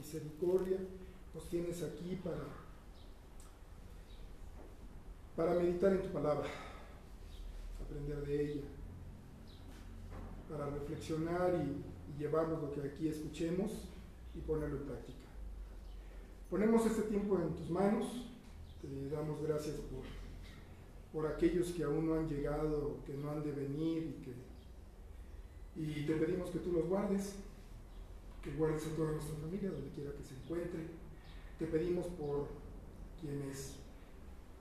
misericordia, nos tienes aquí para, para meditar en tu palabra, aprender de ella, para reflexionar y, y llevarnos lo que aquí escuchemos y ponerlo en práctica. Ponemos este tiempo en tus manos, te damos gracias por, por aquellos que aún no han llegado, que no han de venir y que y te pedimos que tú los guardes, que guardes a toda nuestra familia, donde quiera que se encuentre. Te pedimos por quienes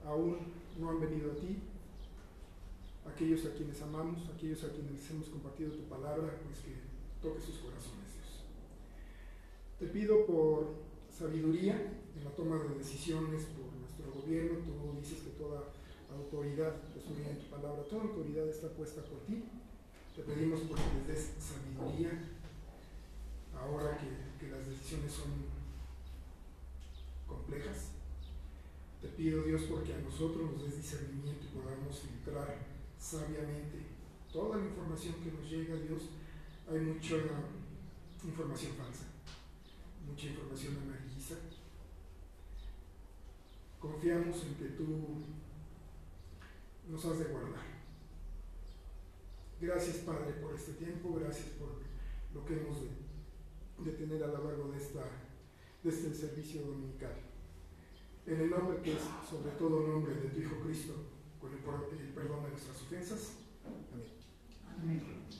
aún no han venido a ti, aquellos a quienes amamos, aquellos a quienes hemos compartido tu palabra, pues que toque sus corazones. Te pido por sabiduría en la toma de decisiones por nuestro gobierno. Tú dices que toda autoridad, en tu palabra, toda autoridad está puesta por ti. Te pedimos porque les des sabiduría ahora que, las decisiones son complejas. Te pido Dios porque a nosotros nos des discernimiento y podamos filtrar sabiamente toda la información que nos llega, Dios. Hay mucha información falsa, mucha información amarillista. Confiamos en que tú nos has de guardar. Gracias Padre por este tiempo, gracias por lo que hemos de, tener a lo largo de, esta, de este servicio dominical. En el nombre que es sobre todo nombre de tu Hijo Cristo, con el, el perdón de nuestras ofensas. Amén. Amén.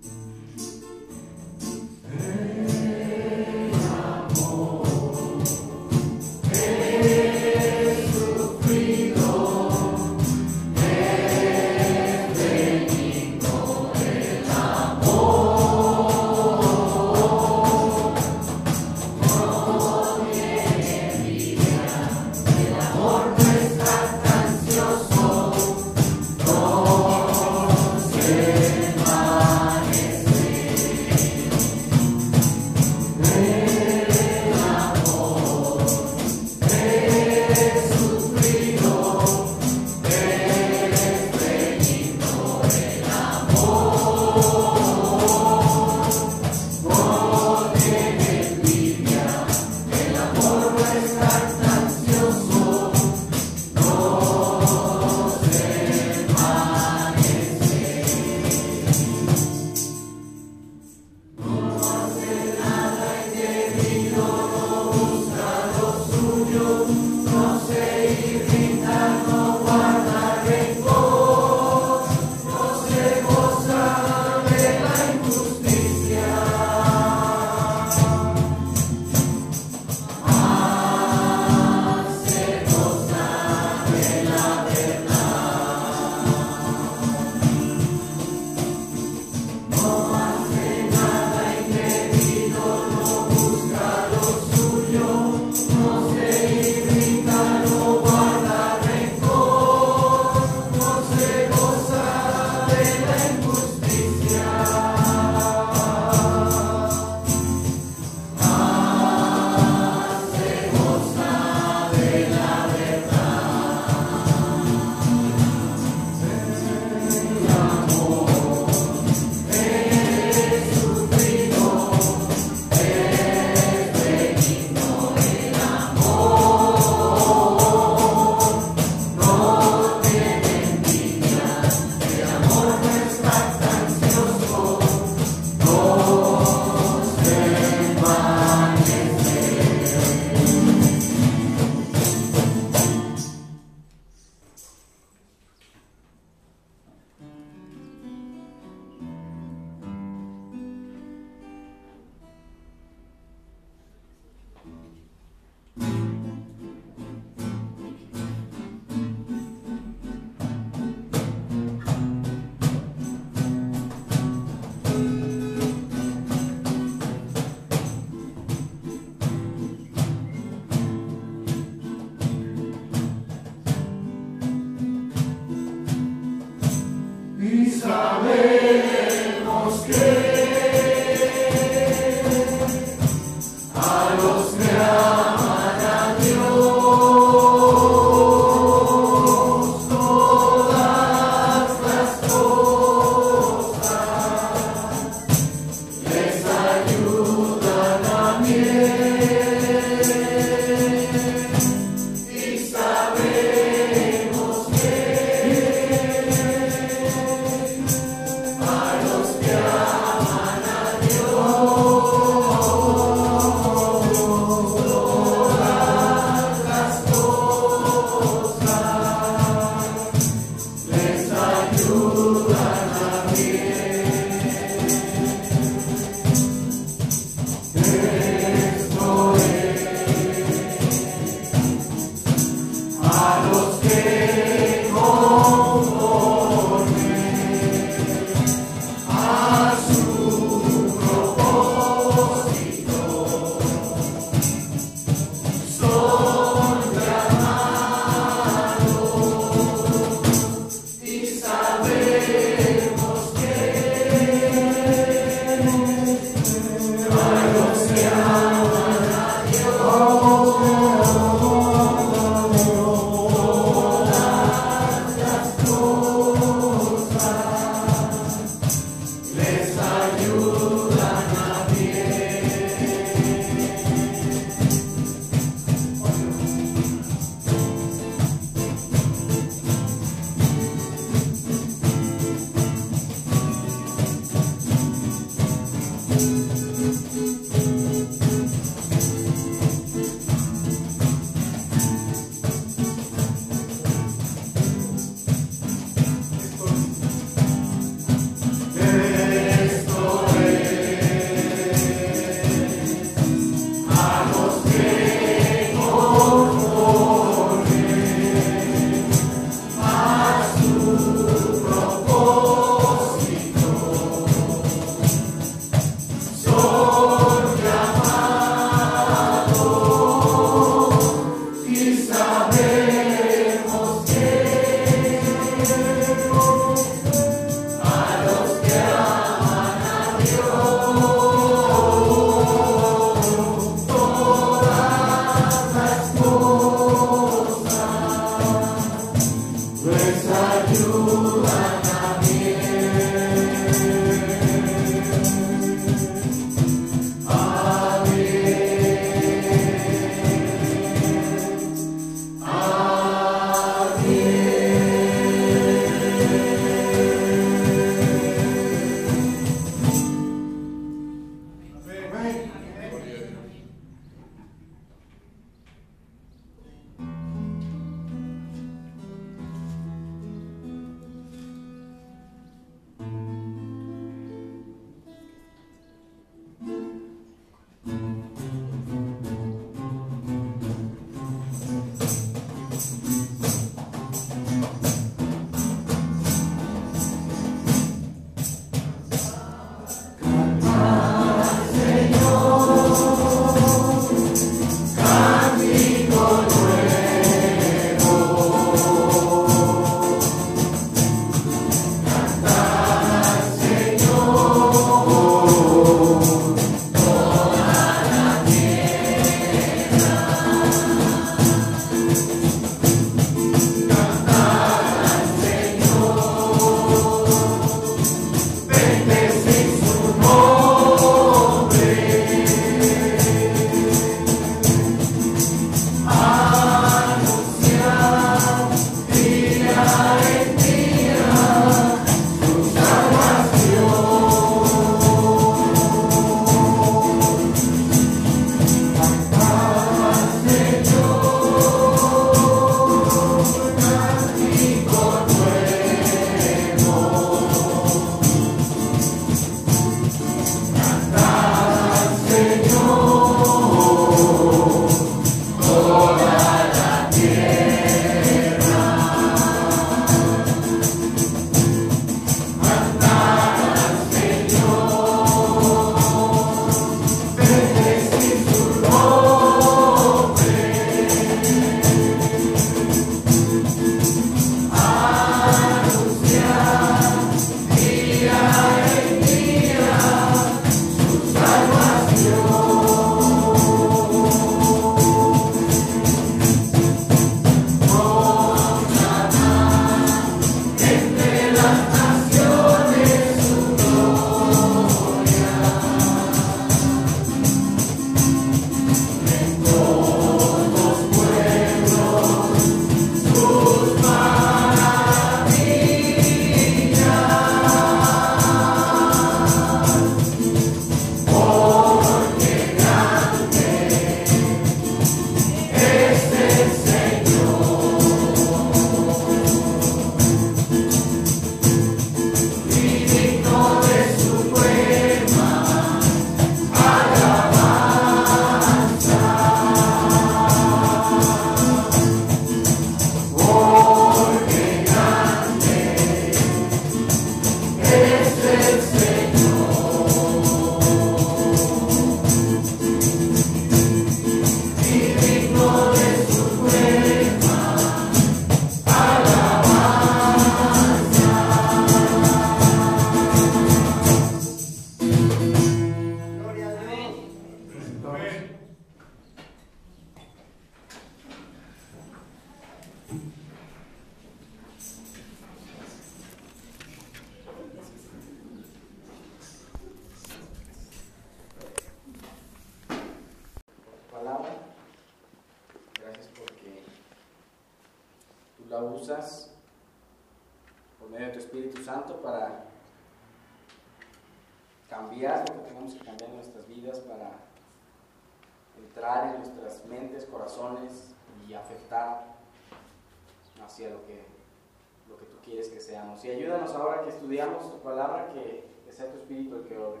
Estudiamos tu palabra, que, sea tu Espíritu el que obre.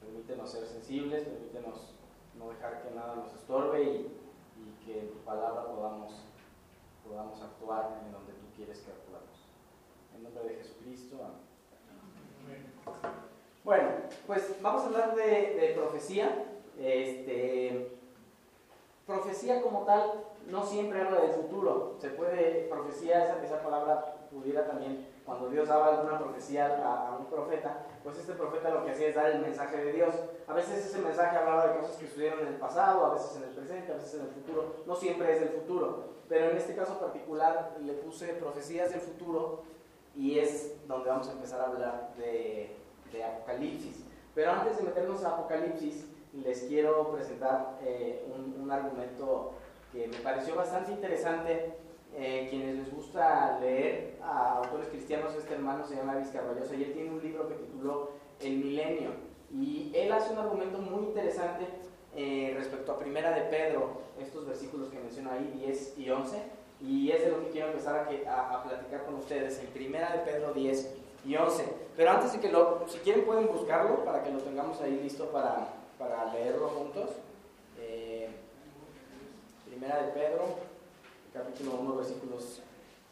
Permítenos ser sensibles, permítenos no dejar que nada nos estorbe y, que en tu palabra podamos, podamos actuar en donde tú quieres que actuemos. En nombre de Jesucristo. Amén. Bueno, pues vamos a hablar de, de profecía. Este, profecía como tal no siempre habla del futuro. Se puede, profecía, esa, esa palabra pudiera también, cuando Dios daba alguna profecía a, un profeta, pues este profeta lo que hacía es dar el mensaje de Dios. A veces ese mensaje hablaba de cosas que sucedieron en el pasado, a veces en el presente, a veces en el futuro. No siempre es del futuro. Pero en este caso particular le puse profecías del futuro y es donde vamos a empezar a hablar de, de Apocalipsis. Pero antes de meternos a Apocalipsis, les quiero presentar eh, un, un argumento que me pareció bastante interesante. Eh, quienes les gusta leer a autores cristianos, este hermano se llama Luis Carballosa y él tiene un libro que tituló El Milenio. Y él hace un argumento muy interesante eh, respecto a Primera de Pedro, estos versículos que menciono ahí, 10 y 11. Y es de lo que quiero empezar a, a, platicar con ustedes, en Primera de Pedro 10 y 11. Pero antes de que lo, si quieren pueden buscarlo para que lo tengamos ahí listo para, para leerlo juntos. Eh, Primera de Pedro, capítulo 1, versículos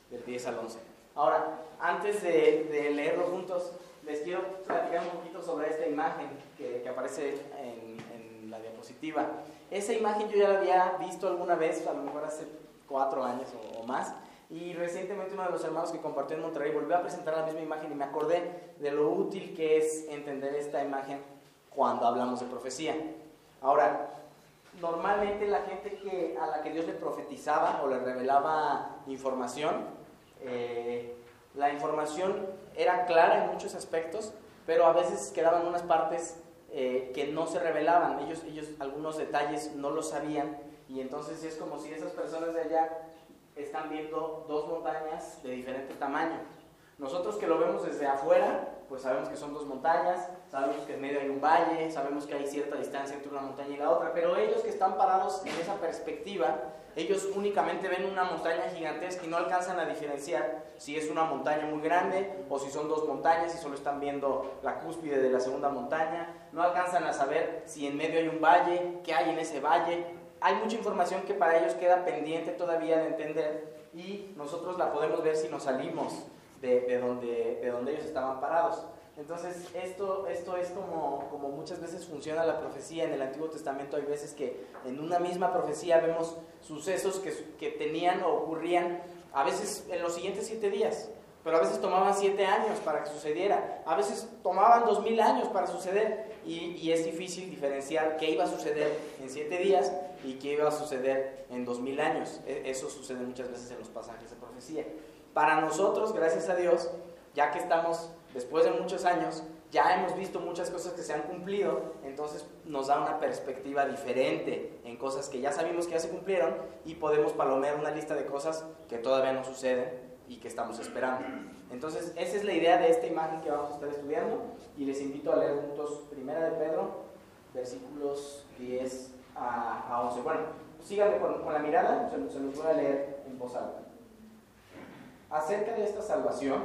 del 10 al 11. Ahora, antes de, leerlo juntos, les quiero platicar un poquito sobre esta imagen que, aparece en, la diapositiva. Esa imagen yo ya la había visto alguna vez, a lo mejor hace cuatro años o, más, y recientemente uno de los hermanos que compartió en Monterrey volvió a presentar la misma imagen y me acordé de lo útil que es entender esta imagen cuando hablamos de profecía. Ahora, normalmente la gente que, a la que Dios le profetizaba o le revelaba información, eh, la información era clara en muchos aspectos, pero a veces quedaban unas partes eh, que no se revelaban. Ellos, ellos algunos detalles no lo sabían y entonces es como si esas personas de allá están viendo dos montañas de diferente tamaño. Nosotros que lo vemos desde afuera, pues sabemos que son dos montañas, sabemos que en medio hay un valle, sabemos que hay cierta distancia entre una montaña y la otra, pero ellos que están parados en esa perspectiva, ellos únicamente ven una montaña gigantesca y no alcanzan a diferenciar si es una montaña muy grande o si son dos montañas y solo están viendo la cúspide de la segunda montaña, no alcanzan a saber si en medio hay un valle, qué hay en ese valle. Hay mucha información que para ellos queda pendiente todavía de entender y nosotros la podemos ver si nos salimos de, donde, de donde ellos estaban parados. Entonces, esto, esto es como, como muchas veces funciona la profecía. En el Antiguo Testamento hay veces que en una misma profecía vemos sucesos que, que tenían o ocurrían a veces en los siguientes siete días, pero a veces tomaban siete años para que sucediera, a veces tomaban dos mil años para suceder y, y, es difícil diferenciar qué iba a suceder en siete días y qué iba a suceder en dos mil años. E, eso sucede muchas veces en los pasajes de profecía. Para nosotros, gracias a Dios, ya que estamos después de muchos años, ya hemos visto muchas cosas que se han cumplido, entonces nos da una perspectiva diferente en cosas que ya sabemos que ya se cumplieron y podemos palomear una lista de cosas que todavía no suceden y que estamos esperando. Entonces, esa es la idea de esta imagen que vamos a estar estudiando y les invito a leer juntos Primera de Pedro, versículos 10 a, 11. Bueno, síganme con, la mirada, se, se los voy a leer en voz alta. Acerca de esta salvación,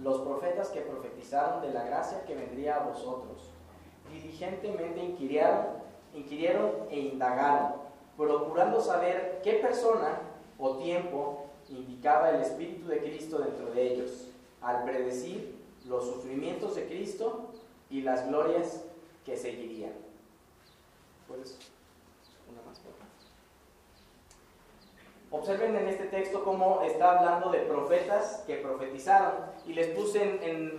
los profetas que profetizaron de la gracia que vendría a vosotros, diligentemente inquirieron, inquirieron e indagaron, procurando saber qué persona o tiempo indicaba el Espíritu de Cristo dentro de ellos, al predecir los sufrimientos de Cristo y las glorias que seguirían. Pues, una más, Observen en este texto cómo está hablando de profetas que profetizaron. Y les puse en,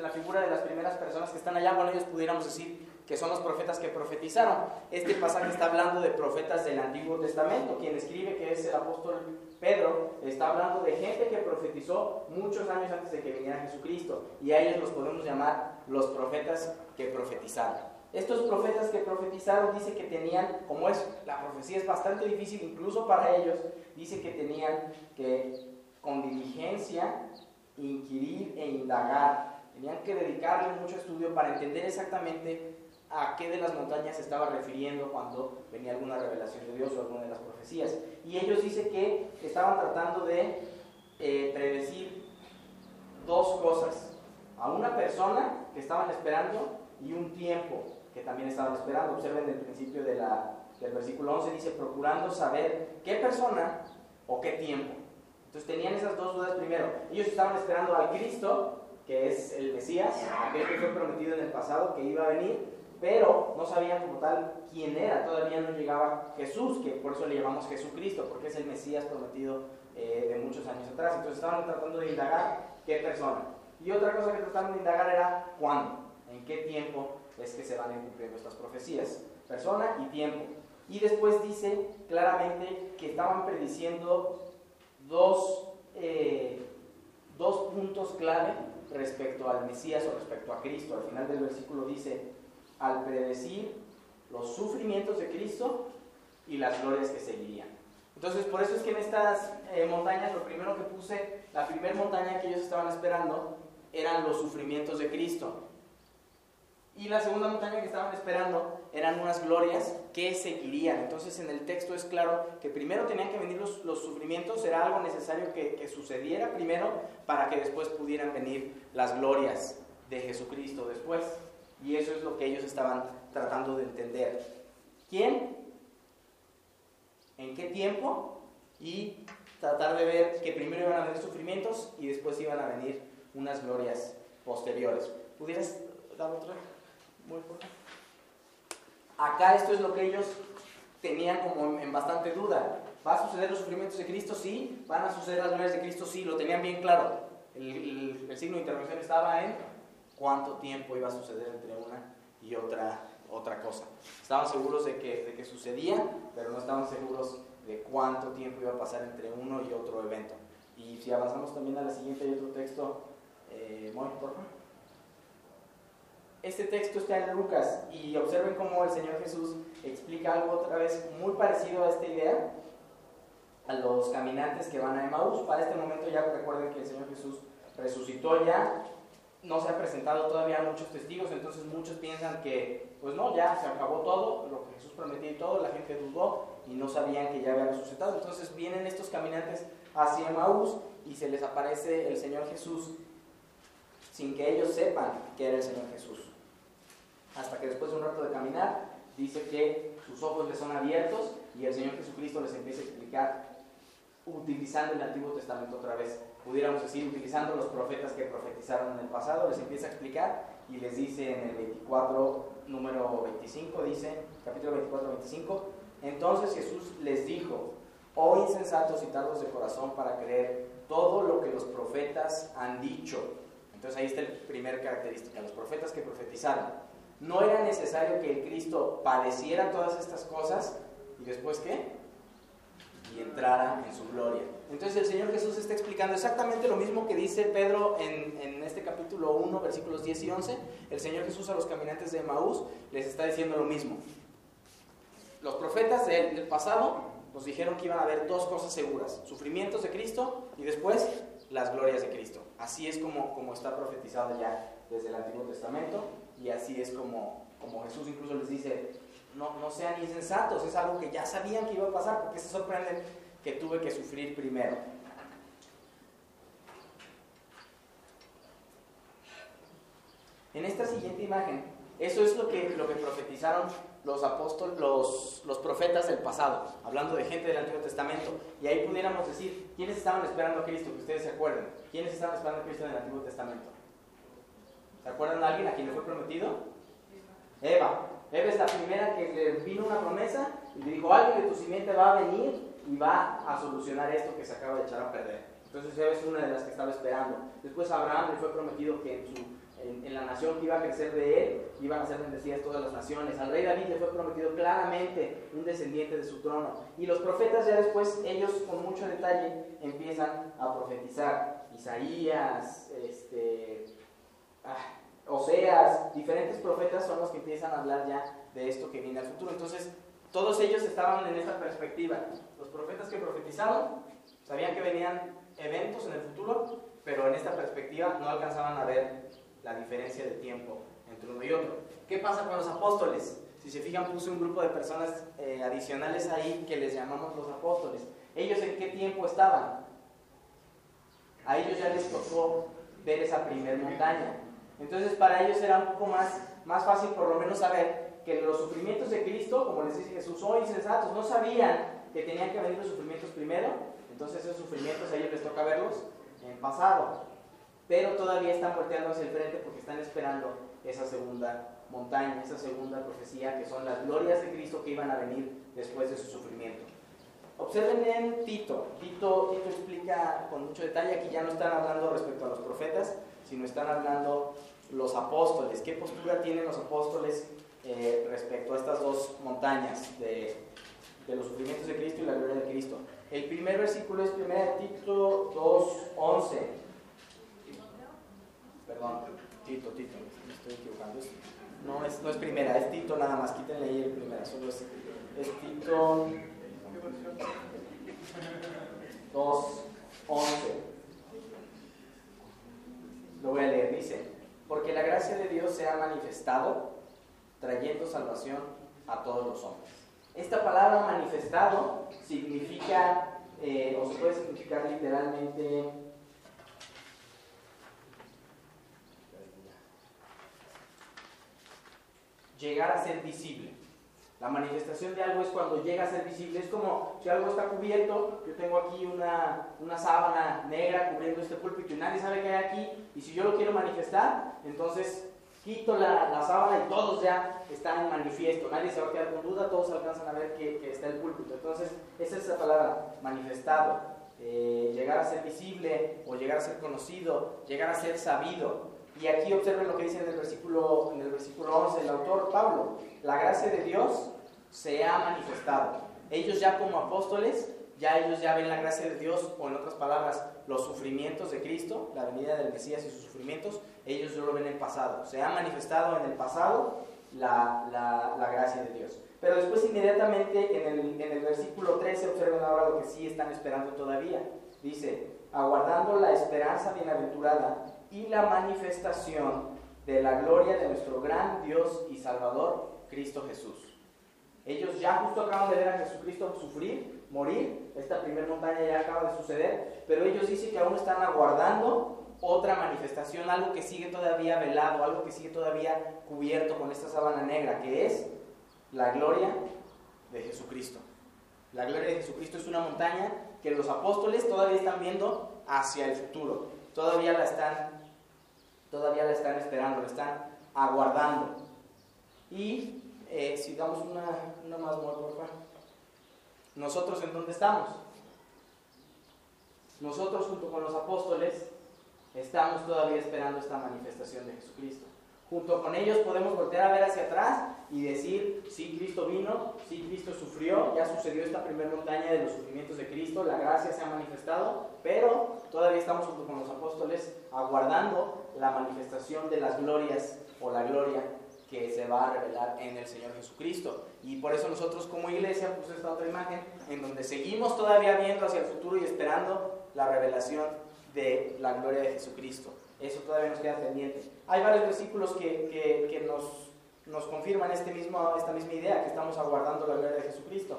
la figura de las primeras personas que están allá, bueno, ellos pudiéramos decir que son los profetas que profetizaron. Este pasaje está hablando de profetas del Antiguo Testamento. Quien escribe, que es el apóstol Pedro, está hablando de gente que profetizó muchos años antes de que viniera Jesucristo. Y a ellos los podemos llamar los profetas que profetizaron. Estos profetas que profetizaron dice que tenían, como es, la profecía es bastante difícil incluso para ellos, dice que tenían que con diligencia inquirir e indagar. Tenían que dedicarle mucho estudio para entender exactamente a qué de las montañas se estaba refiriendo cuando venía alguna revelación de Dios o alguna de las profecías. Y ellos dicen que estaban tratando de eh, predecir dos cosas. A una persona que estaban esperando y un tiempo que también estaban esperando. Observen el principio del versículo 11, dice, procurando saber qué persona o qué tiempo. Entonces tenían esas dos dudas primero. Ellos estaban esperando al Cristo, que es el Mesías, aquel que fue prometido en el pasado, que iba a venir, pero no sabían como tal quién era. Todavía no llegaba Jesús, que por eso le llamamos Jesucristo, porque es el Mesías prometido eh, de muchos años atrás. Entonces estaban tratando de indagar qué persona. Y otra cosa que trataban de indagar era cuándo, en qué tiempo es que se van a cumplir estas profecías. Persona y tiempo. Y después dice claramente que estaban prediciendo dos, eh, dos puntos clave respecto al Mesías o respecto a Cristo. Al final del versículo dice, al predecir los sufrimientos de Cristo y las glorias que seguirían. Entonces, por eso es que en estas eh, montañas, lo primero que puse, la primera montaña que ellos estaban esperando, eran los sufrimientos de Cristo. Y la segunda montaña que estaban esperando eran unas glorias que seguirían. Entonces en el texto es claro que primero tenían que venir los, sufrimientos, era algo necesario que, que, sucediera primero para que después pudieran venir las glorias de Jesucristo después. Y eso es lo que ellos estaban tratando de entender. ¿Quién? ¿En qué tiempo? Y tratar de ver que primero iban a venir sufrimientos y después iban a venir unas glorias posteriores. ¿Pudieras dar otra? Muy importante. Acá esto es lo que ellos tenían como en bastante duda. ¿Va a suceder los sufrimientos de Cristo? Sí. ¿Van a suceder las glorias de Cristo? Sí. Lo tenían bien claro. El, signo de intervención estaba en cuánto tiempo iba a suceder entre una y otra, otra cosa. Estaban seguros de que, de que sucedía, pero no estaban seguros de cuánto tiempo iba a pasar entre uno y otro evento. Y si avanzamos también a la siguiente, hay otro texto. Eh, muy por favor este texto está en Lucas y observen cómo el Señor Jesús explica algo otra vez muy parecido a esta idea a los caminantes que van a Emmaus. Para este momento ya recuerden que el Señor Jesús resucitó ya, no se ha presentado todavía muchos testigos, entonces muchos piensan que, pues no, ya se acabó todo, lo que Jesús prometió y todo, la gente dudó y no sabían que ya había resucitado. Entonces vienen estos caminantes hacia Emmaus y se les aparece el Señor Jesús sin que ellos sepan que era el Señor Jesús hasta que después de un rato de caminar, dice que sus ojos les son abiertos y el Señor Jesucristo les empieza a explicar, utilizando el Antiguo Testamento otra vez, pudiéramos decir, utilizando los profetas que profetizaron en el pasado, les empieza a explicar y les dice en el 24, número 25, dice, capítulo 24, 25, entonces Jesús les dijo, oh insensatos y tardos de corazón para creer todo lo que los profetas han dicho. Entonces ahí está la primera característica, los profetas que profetizaron no era necesario que el Cristo padeciera todas estas cosas y después qué? Y entrara en su gloria. Entonces el Señor Jesús está explicando exactamente lo mismo que dice Pedro en, en este capítulo 1, versículos 10 y 11. El Señor Jesús a los caminantes de Maús les está diciendo lo mismo. Los profetas del, del pasado nos dijeron que iban a haber dos cosas seguras, sufrimientos de Cristo y después las glorias de Cristo. Así es como, como está profetizado ya desde el Antiguo Testamento y así es como, como Jesús incluso les dice, no, no sean insensatos, es algo que ya sabían que iba a pasar, porque se sorprenden que tuve que sufrir primero. En esta siguiente imagen, eso es lo que, lo que profetizaron los apóstoles, los, los profetas del pasado, hablando de gente del Antiguo Testamento. Y ahí pudiéramos decir, ¿quiénes estaban esperando a Cristo? Que ustedes se acuerden. ¿Quiénes estaban esperando a Cristo en el Antiguo Testamento? ¿Se acuerdan de alguien a quien le fue prometido? Eva. Eva es la primera que le vino una promesa y le dijo, alguien de tu simiente va a venir y va a solucionar esto que se acaba de echar a perder. Entonces Eva es una de las que estaba esperando. Después Abraham le fue prometido que en, en, la nación que iba a crecer de él iban a ser bendecidas todas las naciones. Al rey David le fue prometido claramente un descendiente de su trono. Y los profetas ya después, ellos con mucho detalle empiezan a profetizar. Isaías, este, Oseas, diferentes profetas son los que empiezan a hablar ya de esto que viene al futuro. Entonces, todos ellos estaban en esta perspectiva. Los profetas que profetizaron sabían que venían eventos en el futuro, pero en esta perspectiva no alcanzaban a ver la diferencia de tiempo entre uno y otro. ¿Qué pasa con los apóstoles? Si se fijan, puse un grupo de personas eh, adicionales ahí que les llamamos los apóstoles. ¿Ellos en qué tiempo estaban? A ellos ya les tocó ver esa primer montaña. Entonces para ellos era un poco más, más fácil por lo menos saber que los sufrimientos de Cristo, como les dice Jesús, son insensatos, no sabían que tenían que venir los sufrimientos primero, entonces esos sufrimientos a ellos les toca verlos en pasado, pero todavía están volteando hacia el frente porque están esperando esa segunda montaña, esa segunda profecía que son las glorias de Cristo que iban a venir después de su sufrimiento. Observen en Tito. Tito, Tito explica con mucho detalle, aquí ya no están hablando respecto a los profetas, sino están hablando los apóstoles. ¿Qué postura tienen los apóstoles eh, respecto a estas dos montañas de, de, los sufrimientos de Cristo y la gloria de Cristo? El primer versículo es 1 Tito 2.11. Perdón, Tito, Tito, me estoy equivocando. No es, no es primera, es Tito nada más, quítenle ahí el primera, solo es, es Tito 2.11. Lo voy a leer, dice, porque la gracia de Dios se ha manifestado trayendo salvación a todos los hombres. Esta palabra manifestado significa, eh, o se puede significar literalmente, llegar a ser visible. La manifestación de algo es cuando llega a ser visible. Es como si algo está cubierto, yo tengo aquí una, una sábana negra cubriendo este púlpito y nadie sabe qué hay aquí, y si yo lo quiero manifestar, entonces quito la, la, sábana y todos ya están en manifiesto, nadie se va a quedar con duda, todos alcanzan a ver que, está el púlpito. Entonces, esa es la palabra, manifestado, eh, llegar a ser visible o llegar a ser conocido, llegar a ser sabido. Y aquí observen lo que dice en el versículo, en el versículo 11 el autor Pablo, la gracia de Dios se ha manifestado. Ellos ya como apóstoles, ya ellos ya ven la gracia de Dios, o en otras palabras, los sufrimientos de Cristo, la venida del Mesías y sus sufrimientos, ellos ya lo ven en el pasado. Se ha manifestado en el pasado la, la, la gracia de Dios. Pero después inmediatamente en el, en el versículo 13 observen ahora lo que sí están esperando todavía. Dice, aguardando la esperanza bienaventurada y la manifestación de la gloria de nuestro gran Dios y Salvador, Cristo Jesús. Ellos ya justo acaban de ver a Jesucristo sufrir, morir, esta primera montaña ya acaba de suceder, pero ellos dicen que aún están aguardando otra manifestación, algo que sigue todavía velado, algo que sigue todavía cubierto con esta sábana negra, que es la gloria de Jesucristo. La gloria de Jesucristo es una montaña que los apóstoles todavía están viendo hacia el futuro, todavía la están, todavía la están esperando, la están aguardando. Y eh, si damos una, una más, por favor. Nosotros en dónde estamos? Nosotros junto con los apóstoles estamos todavía esperando esta manifestación de Jesucristo. Junto con ellos podemos voltear a ver hacia atrás y decir, sí, Cristo vino, sí, Cristo sufrió, ya sucedió esta primera montaña de los sufrimientos de Cristo, la gracia se ha manifestado, pero todavía estamos junto con los apóstoles aguardando la manifestación de las glorias o la gloria que se va a revelar en el Señor Jesucristo. Y por eso nosotros como iglesia puse esta otra imagen en donde seguimos todavía viendo hacia el futuro y esperando la revelación de la gloria de Jesucristo. Eso todavía nos queda pendiente. Hay varios versículos que, que, que nos, nos, confirman este mismo, esta misma idea, que estamos aguardando la gloria de Jesucristo.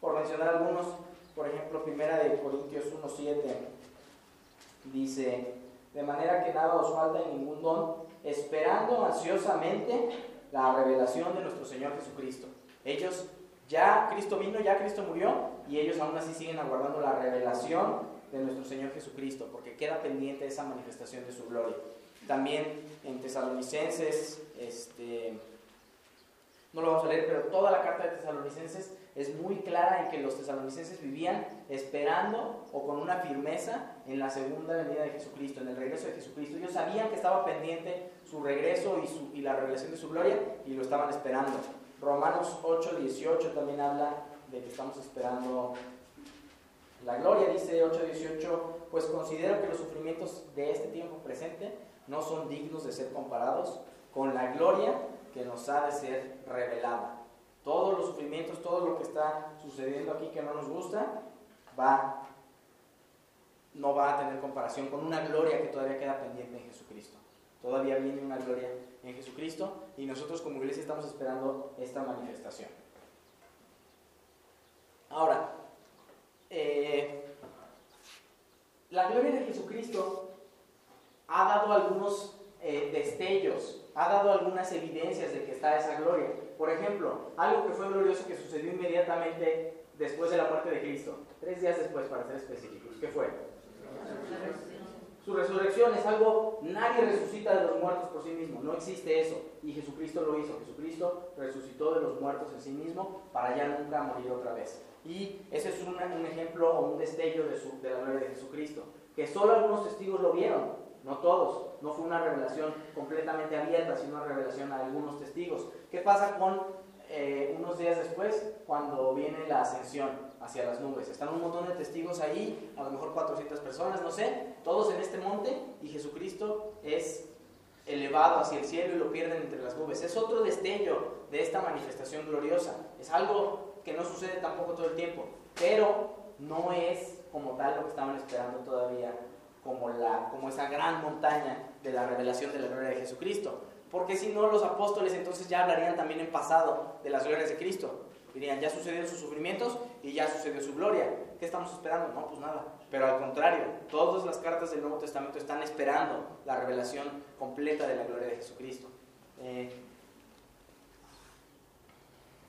Por mencionar algunos, por ejemplo, primera de Corintios 1.7 dice, de manera que nada os falta en ningún don, esperando ansiosamente la revelación de nuestro Señor Jesucristo. Ellos ya Cristo vino, ya Cristo murió, y ellos aún así siguen aguardando la revelación de nuestro Señor Jesucristo, porque queda pendiente esa manifestación de su gloria. También en Tesalonicenses, este, no lo vamos a leer, pero toda la carta de Tesalonicenses es muy clara en que los tesalonicenses vivían esperando o con una firmeza en la segunda venida de Jesucristo, en el regreso de Jesucristo. Ellos sabían que estaba pendiente su regreso y, su, y la revelación de su gloria y lo estaban esperando. Romanos 8, 18 también habla de que estamos esperando la gloria, dice 8.18, pues considero que los sufrimientos de este tiempo presente no son dignos de ser comparados con la gloria que nos ha de ser revelada. Todos los sufrimientos, todo lo que está sucediendo aquí que no nos gusta, va no va a tener comparación con una gloria que todavía queda pendiente en Jesucristo. Todavía viene una gloria en Jesucristo y nosotros como iglesia estamos esperando esta manifestación. Ahora, eh, la gloria de Jesucristo ha dado algunos eh, destellos, ha dado algunas evidencias de que está esa gloria. Por ejemplo, algo que fue glorioso que sucedió inmediatamente después de la muerte de Cristo, tres días después para ser específicos. ¿Qué fue? Su resurrección es algo, nadie resucita de los muertos por sí mismo, no existe eso. Y Jesucristo lo hizo, Jesucristo resucitó de los muertos en sí mismo para ya nunca morir otra vez. Y ese es un, ejemplo o un destello de, de la gloria de Jesucristo, que solo algunos testigos lo vieron, no todos. No fue una revelación completamente abierta, sino una revelación a algunos testigos. ¿Qué pasa con eh, unos días después, cuando viene la ascensión hacia las nubes. Están un montón de testigos ahí, a lo mejor 400 personas, no sé, todos en este monte y Jesucristo es elevado hacia el cielo y lo pierden entre las nubes. Es otro destello de esta manifestación gloriosa. Es algo no sucede tampoco todo el tiempo, pero no es como tal lo que estaban esperando todavía como, la, como esa gran montaña de la revelación de la gloria de Jesucristo. Porque si no, los apóstoles entonces ya hablarían también en pasado de las glorias de Cristo. Dirían, ya sucedieron sus sufrimientos y ya sucedió su gloria. ¿Qué estamos esperando? No, pues nada. Pero al contrario, todas las cartas del Nuevo Testamento están esperando la revelación completa de la gloria de Jesucristo. Eh,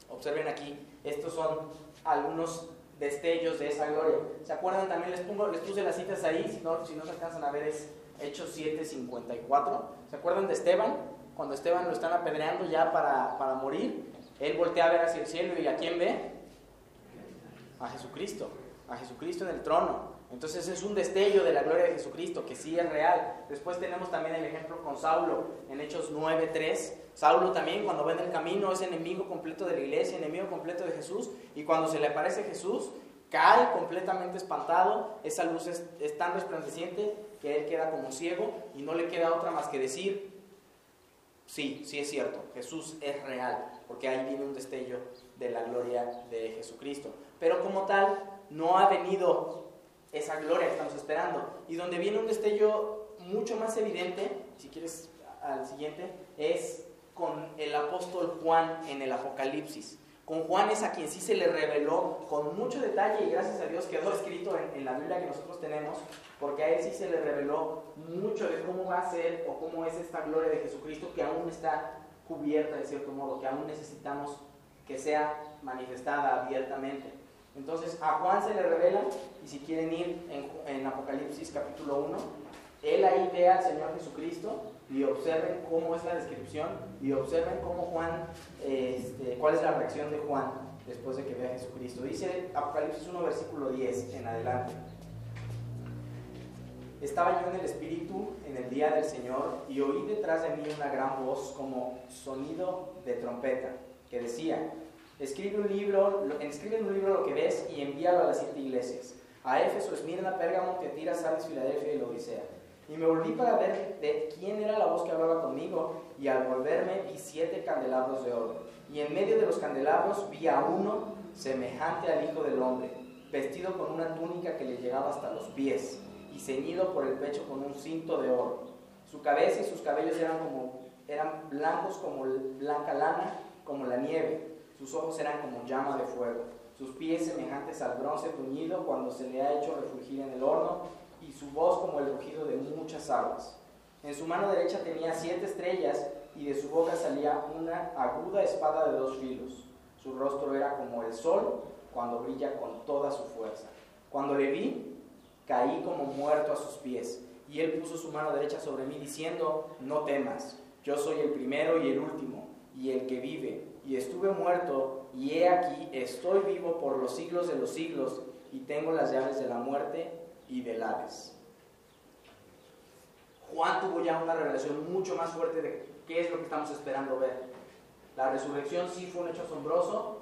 observen aquí, estos son algunos destellos de esa gloria. ¿Se acuerdan? También les, pongo, les puse las citas ahí, si no, si no se alcanzan a ver es Hechos 7:54. ¿Se acuerdan de Esteban? cuando Esteban lo están apedreando ya para, para morir, él voltea a ver hacia el cielo y ¿a quién ve? A Jesucristo, a Jesucristo en el trono. Entonces es un destello de la gloria de Jesucristo, que sí es real. Después tenemos también el ejemplo con Saulo en Hechos 9.3. Saulo también cuando va en el camino es enemigo completo de la iglesia, enemigo completo de Jesús. Y cuando se le aparece Jesús, cae completamente espantado. Esa luz es, es tan resplandeciente que él queda como ciego y no le queda otra más que decir, Sí, sí es cierto, Jesús es real, porque ahí viene un destello de la gloria de Jesucristo. Pero como tal, no ha venido esa gloria que estamos esperando. Y donde viene un destello mucho más evidente, si quieres al siguiente, es con el apóstol Juan en el Apocalipsis. Con Juan es a quien sí se le reveló con mucho detalle y gracias a Dios quedó escrito en, la Biblia que nosotros tenemos porque a él sí se le reveló mucho de cómo va a ser o cómo es esta gloria de Jesucristo que aún está cubierta de cierto modo, que aún necesitamos que sea manifestada abiertamente. Entonces a Juan se le revela, y si quieren ir en, Apocalipsis capítulo 1, él ahí ve al Señor Jesucristo y observen cómo es la descripción y observen cómo Juan, este, cuál es la reacción de Juan después de que vea a Jesucristo. Dice Apocalipsis 1, versículo 10 en adelante. Estaba yo en el Espíritu en el día del Señor y oí detrás de mí una gran voz como sonido de trompeta que decía, escribe un libro, escribe en un libro lo que ves y envíalo a las siete iglesias, a Éfeso, Esmirna, Pérgamo, Tiatira, Sardis, Filadelfia y Odisea. Y me volví para ver de quién era la voz que hablaba conmigo y al volverme vi siete candelabros de oro. Y en medio de los candelabros vi a uno semejante al Hijo del Hombre, vestido con una túnica que le llegaba hasta los pies y ceñido por el pecho con un cinto de oro. Su cabeza y sus cabellos eran, como, eran blancos como blanca lana, como la nieve. Sus ojos eran como llama de fuego. Sus pies semejantes al bronce tuñido cuando se le ha hecho refugir en el horno, y su voz como el rugido de muchas aguas. En su mano derecha tenía siete estrellas, y de su boca salía una aguda espada de dos filos. Su rostro era como el sol cuando brilla con toda su fuerza. Cuando le vi, caí como muerto a sus pies. Y él puso su mano derecha sobre mí diciendo, no temas, yo soy el primero y el último, y el que vive. Y estuve muerto, y he aquí, estoy vivo por los siglos de los siglos, y tengo las llaves de la muerte y del Hades. Juan tuvo ya una revelación mucho más fuerte de qué es lo que estamos esperando ver. La resurrección sí fue un hecho asombroso,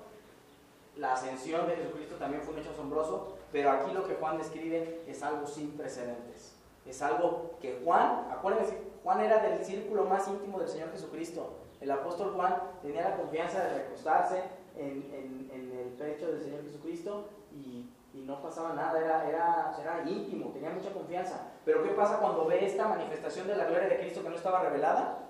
la ascensión de Jesucristo también fue un hecho asombroso, pero aquí lo que Juan describe es algo sin precedentes. Es algo que Juan, acuérdense, Juan era del círculo más íntimo del Señor Jesucristo. El apóstol Juan tenía la confianza de recostarse en, el pecho del Señor Jesucristo y y no pasaba nada, era, era, era íntimo, tenía mucha confianza. Pero ¿qué pasa cuando ve esta manifestación de la gloria de Cristo que no estaba revelada?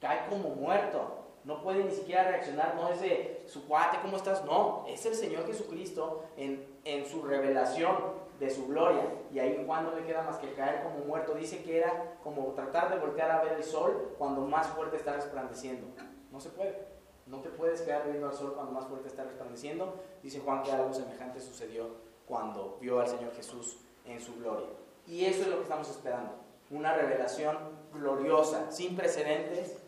Cae como muerto. No puede ni siquiera reaccionar, no es de su cuate, ¿cómo estás? No, es el Señor Jesucristo en, en su revelación de su gloria. Y ahí Juan no le queda más que caer como muerto. Dice que era como tratar de voltear a ver el sol cuando más fuerte está resplandeciendo. No se puede. No te puedes quedar viendo al sol cuando más fuerte está resplandeciendo. Dice Juan que algo semejante sucedió cuando vio al Señor Jesús en su gloria. Y eso es lo que estamos esperando. Una revelación gloriosa, sin precedentes,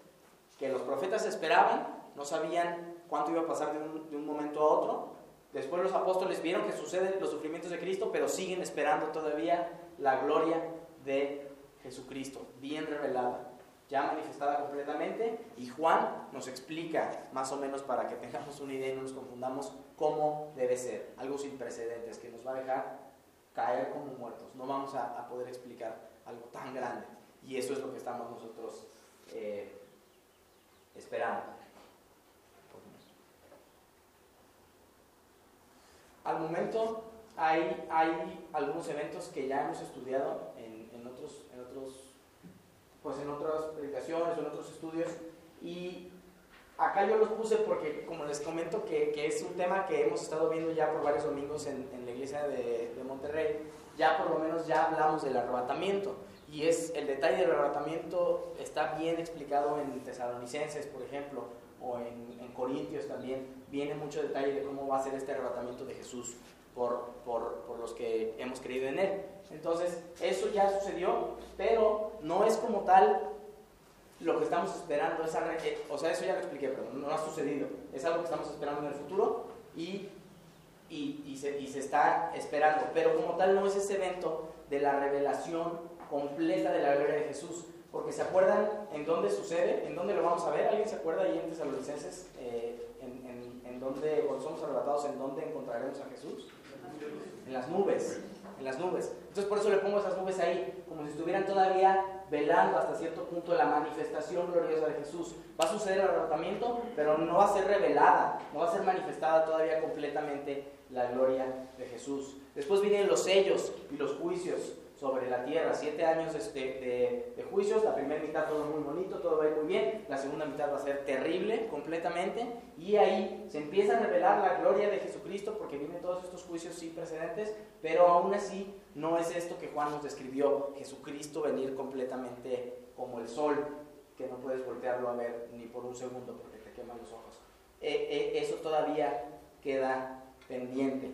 que los profetas esperaban, no sabían cuánto iba a pasar de un, momento a otro. Después los apóstoles vieron que suceden los sufrimientos de Cristo, pero siguen esperando todavía la gloria de Jesucristo, bien revelada, ya manifestada completamente. Y Juan nos explica, más o menos para que tengamos una idea y no nos confundamos, cómo debe ser. Algo sin precedentes que nos va a dejar caer como muertos. No vamos a, poder explicar algo tan grande. Y eso es lo que estamos nosotros eh, esperando. Al momento hay, hay algunos eventos que ya hemos estudiado en, en, otros, en, otros, pues en otras predicaciones en otros estudios. Y acá yo los puse porque como les comento que, que, es un tema que hemos estado viendo ya por varios domingos en, en la iglesia de, de Monterrey, ya por lo menos ya hablamos del arrebatamiento. Y es el detalle del arrebatamiento está bien explicado en Tesalonicenses, por ejemplo, o en, en, Corintios también, viene mucho detalle de cómo va a ser este arrebatamiento de Jesús por, por, por, los que hemos creído en Él. Entonces, eso ya sucedió, pero no es como tal lo que estamos esperando, esa, o sea, eso ya lo expliqué, pero no ha sucedido, es algo que estamos esperando en el futuro y, y, y, se, y se está esperando, pero como tal no es ese evento de la revelación completa de la gloria de Jesús. Porque se acuerdan en dónde sucede, en dónde lo vamos a ver. ¿Alguien se acuerda ahí en Tesalonicenses? Eh, cuando somos arrebatados, en dónde encontraremos a Jesús? En las nubes. En las nubes. Entonces, por eso le pongo esas nubes ahí, como si estuvieran todavía velando hasta cierto punto la manifestación gloriosa de Jesús. Va a suceder el arrebatamiento, pero no va a ser revelada, no va a ser manifestada todavía completamente la gloria de Jesús. Después vienen los sellos y los juicios sobre la tierra. Siete años este, de, de, juicios, la primera mitad todo muy bonito, todo va a ir muy bien, la segunda mitad va a ser terrible completamente y ahí se empieza a revelar la gloria de Jesucristo porque vienen todos estos juicios sin precedentes, pero aún así no es esto que Juan nos describió, Jesucristo venir completamente como el sol, que no puedes voltearlo a ver ni por un segundo porque te queman los ojos. Eh, eh, eso todavía queda pendiente.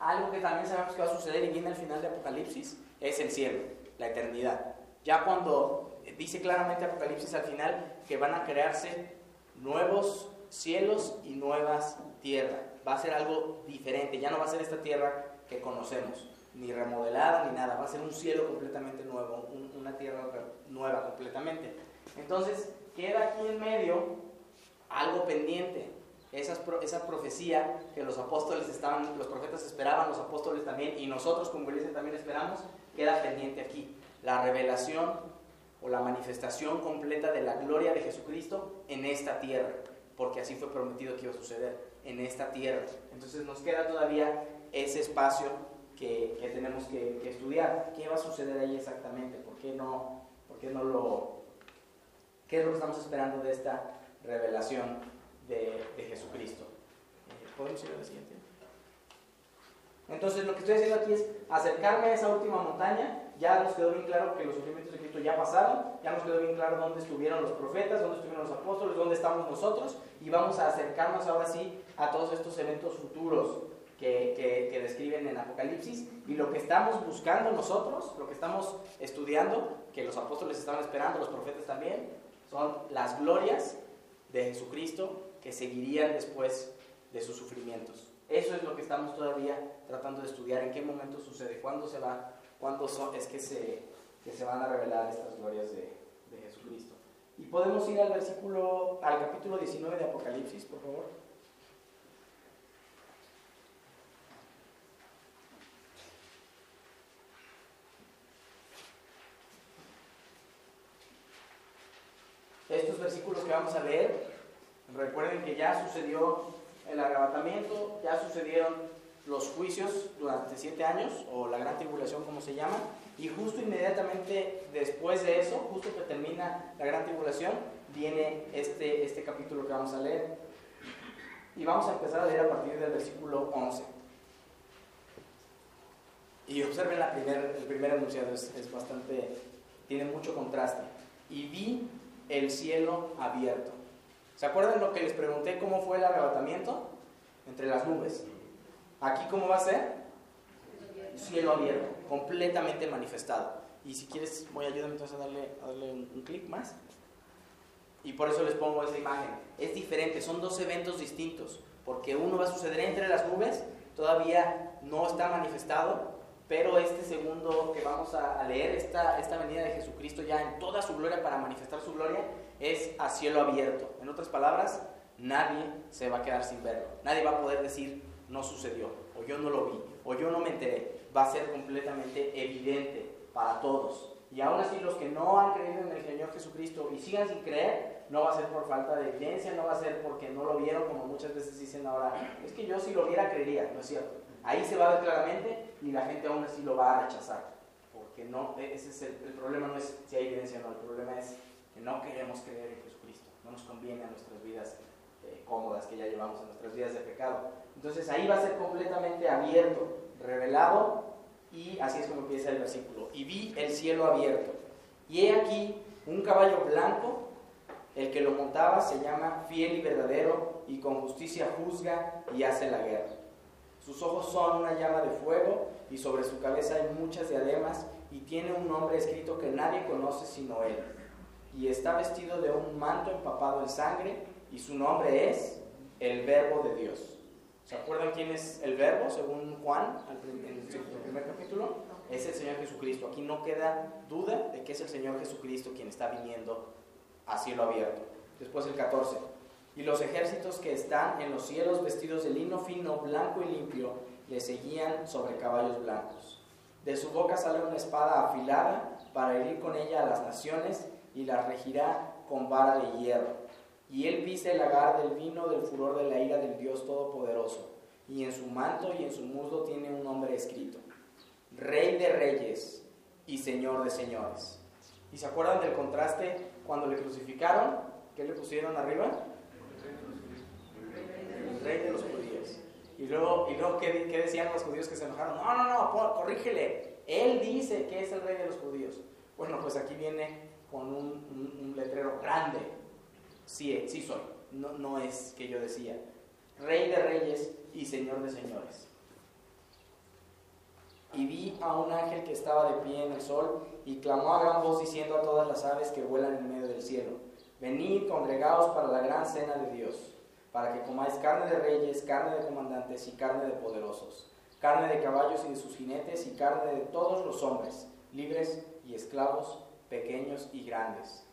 Algo que también sabemos que va a suceder y viene al final de Apocalipsis es el cielo, la eternidad. Ya cuando dice claramente Apocalipsis al final que van a crearse nuevos cielos y nuevas tierras. Va a ser algo diferente, ya no va a ser esta tierra que conocemos, ni remodelada ni nada, va a ser un cielo completamente nuevo, una tierra nueva completamente. Entonces, queda aquí en medio algo pendiente, esa profecía que los apóstoles estaban, los profetas esperaban, los apóstoles también, y nosotros como iglesia también esperamos, queda pendiente aquí. La revelación o la manifestación completa de la gloria de Jesucristo en esta tierra, porque así fue prometido que iba a suceder, en esta tierra. Entonces nos queda todavía ese espacio que, tenemos que, estudiar. ¿Qué va a suceder ahí exactamente? ¿Por qué no, por qué no lo... ¿Qué es lo que estamos esperando de esta revelación de, Jesucristo. Eh, ¿Podemos ir a la? Entonces lo que estoy haciendo aquí es acercarme a esa última montaña. Ya nos quedó bien claro que los sufrimientos de Cristo ya pasaron. Ya nos quedó bien claro dónde estuvieron los profetas, dónde estuvieron los apóstoles, dónde estamos nosotros. Y vamos a acercarnos ahora sí a todos estos eventos futuros que, que, que, describen en Apocalipsis y lo que estamos buscando nosotros, lo que estamos estudiando, que los apóstoles estaban esperando, los profetas también, son las glorias de Jesucristo que seguirían después de sus sufrimientos. Eso es lo que estamos todavía tratando de estudiar, en qué momento sucede, cuándo se va, cuándo es que se, que se van a revelar estas glorias de, de Jesucristo. Y podemos ir al versículo, al capítulo 19 de Apocalipsis, por favor. Estos versículos que vamos a leer Recuerden que ya sucedió el arrebatamiento, ya sucedieron los juicios durante siete años, o la gran tribulación como se llama, y justo inmediatamente después de eso, justo que termina la gran tribulación, viene este, este capítulo que vamos a leer. Y vamos a empezar a leer a partir del versículo 11. Y observen la primer, el primer enunciado, es, es bastante, tiene mucho contraste. Y vi el cielo abierto. ¿Se acuerdan lo que les pregunté cómo fue el arrebatamiento? Entre las nubes. Aquí, ¿cómo va a ser? Cielo abierto, completamente manifestado. Y si quieres, voy a ayudarme entonces a darle, un, un clic más. Y por eso les pongo esta imagen. Es diferente, son dos eventos distintos. Porque uno va a suceder entre las nubes, todavía no está manifestado, pero este segundo que vamos a, leer, esta, esta venida de Jesucristo ya en toda su gloria para manifestar su gloria, es a cielo abierto. En otras palabras, nadie se va a quedar sin verlo. Nadie va a poder decir, no sucedió, o yo no lo vi, o yo no me enteré. Va a ser completamente evidente para todos. Y aún así los que no han creído en el Señor Jesucristo y sigan sin creer, no va a ser por falta de evidencia, no va a ser porque no lo vieron, como muchas veces dicen ahora, es que yo si lo viera creería, no es cierto. Ahí se va a ver claramente y la gente aún así lo va a rechazar. Porque no, e, ese es el, problema no es si hay evidencia o no, el problema es no queremos creer en Jesucristo. No nos conviene a nuestras vidas eh, cómodas que ya llevamos, en nuestras vidas de pecado. Entonces ahí va a ser completamente abierto, revelado y así es como empieza el versículo. Y vi el cielo abierto. Y he aquí un caballo blanco, el que lo montaba se llama fiel y verdadero y con justicia juzga y hace la guerra. Sus ojos son una llama de fuego y sobre su cabeza hay muchas diademas y tiene un nombre escrito que nadie conoce sino él. Y está vestido de un manto empapado en sangre y su nombre es el Verbo de Dios. ¿Se acuerdan quién es el Verbo según Juan en el primer capítulo? Es el Señor Jesucristo. Aquí no queda duda de que es el Señor Jesucristo quien está viniendo a cielo abierto. Después el 14 y los ejércitos que están en los cielos vestidos de lino fino, blanco y limpio, le seguían sobre caballos blancos. De su boca sale una espada afilada para herir con ella a las naciones y las regirá con vara de hierro. Y él pisa el lagar del vino del furor de la ira del Dios Todopoderoso. Y en su manto y en su muslo tiene un nombre escrito. Rey de reyes y Señor de señores. ¿Y se acuerdan del contraste cuando le crucificaron? ¿Qué le pusieron arriba? rey de los judíos. Y luego, y luego ¿qué, decían los judíos que se enojaron? No, no, no, corrígele. Él dice que es el rey de los judíos. Bueno, pues aquí viene con un, letrero grande. Sí, sí soy. No, no es que yo decía. Rey de reyes y señor de señores. Y vi a un ángel que estaba de pie en el sol y clamó a gran voz diciendo a todas las aves que vuelan en medio del cielo, venid congregados para la gran cena de Dios para que comáis carne de reyes, carne de comandantes y carne de poderosos, carne de caballos y de sus jinetes y carne de todos los hombres, libres y esclavos, pequeños y grandes.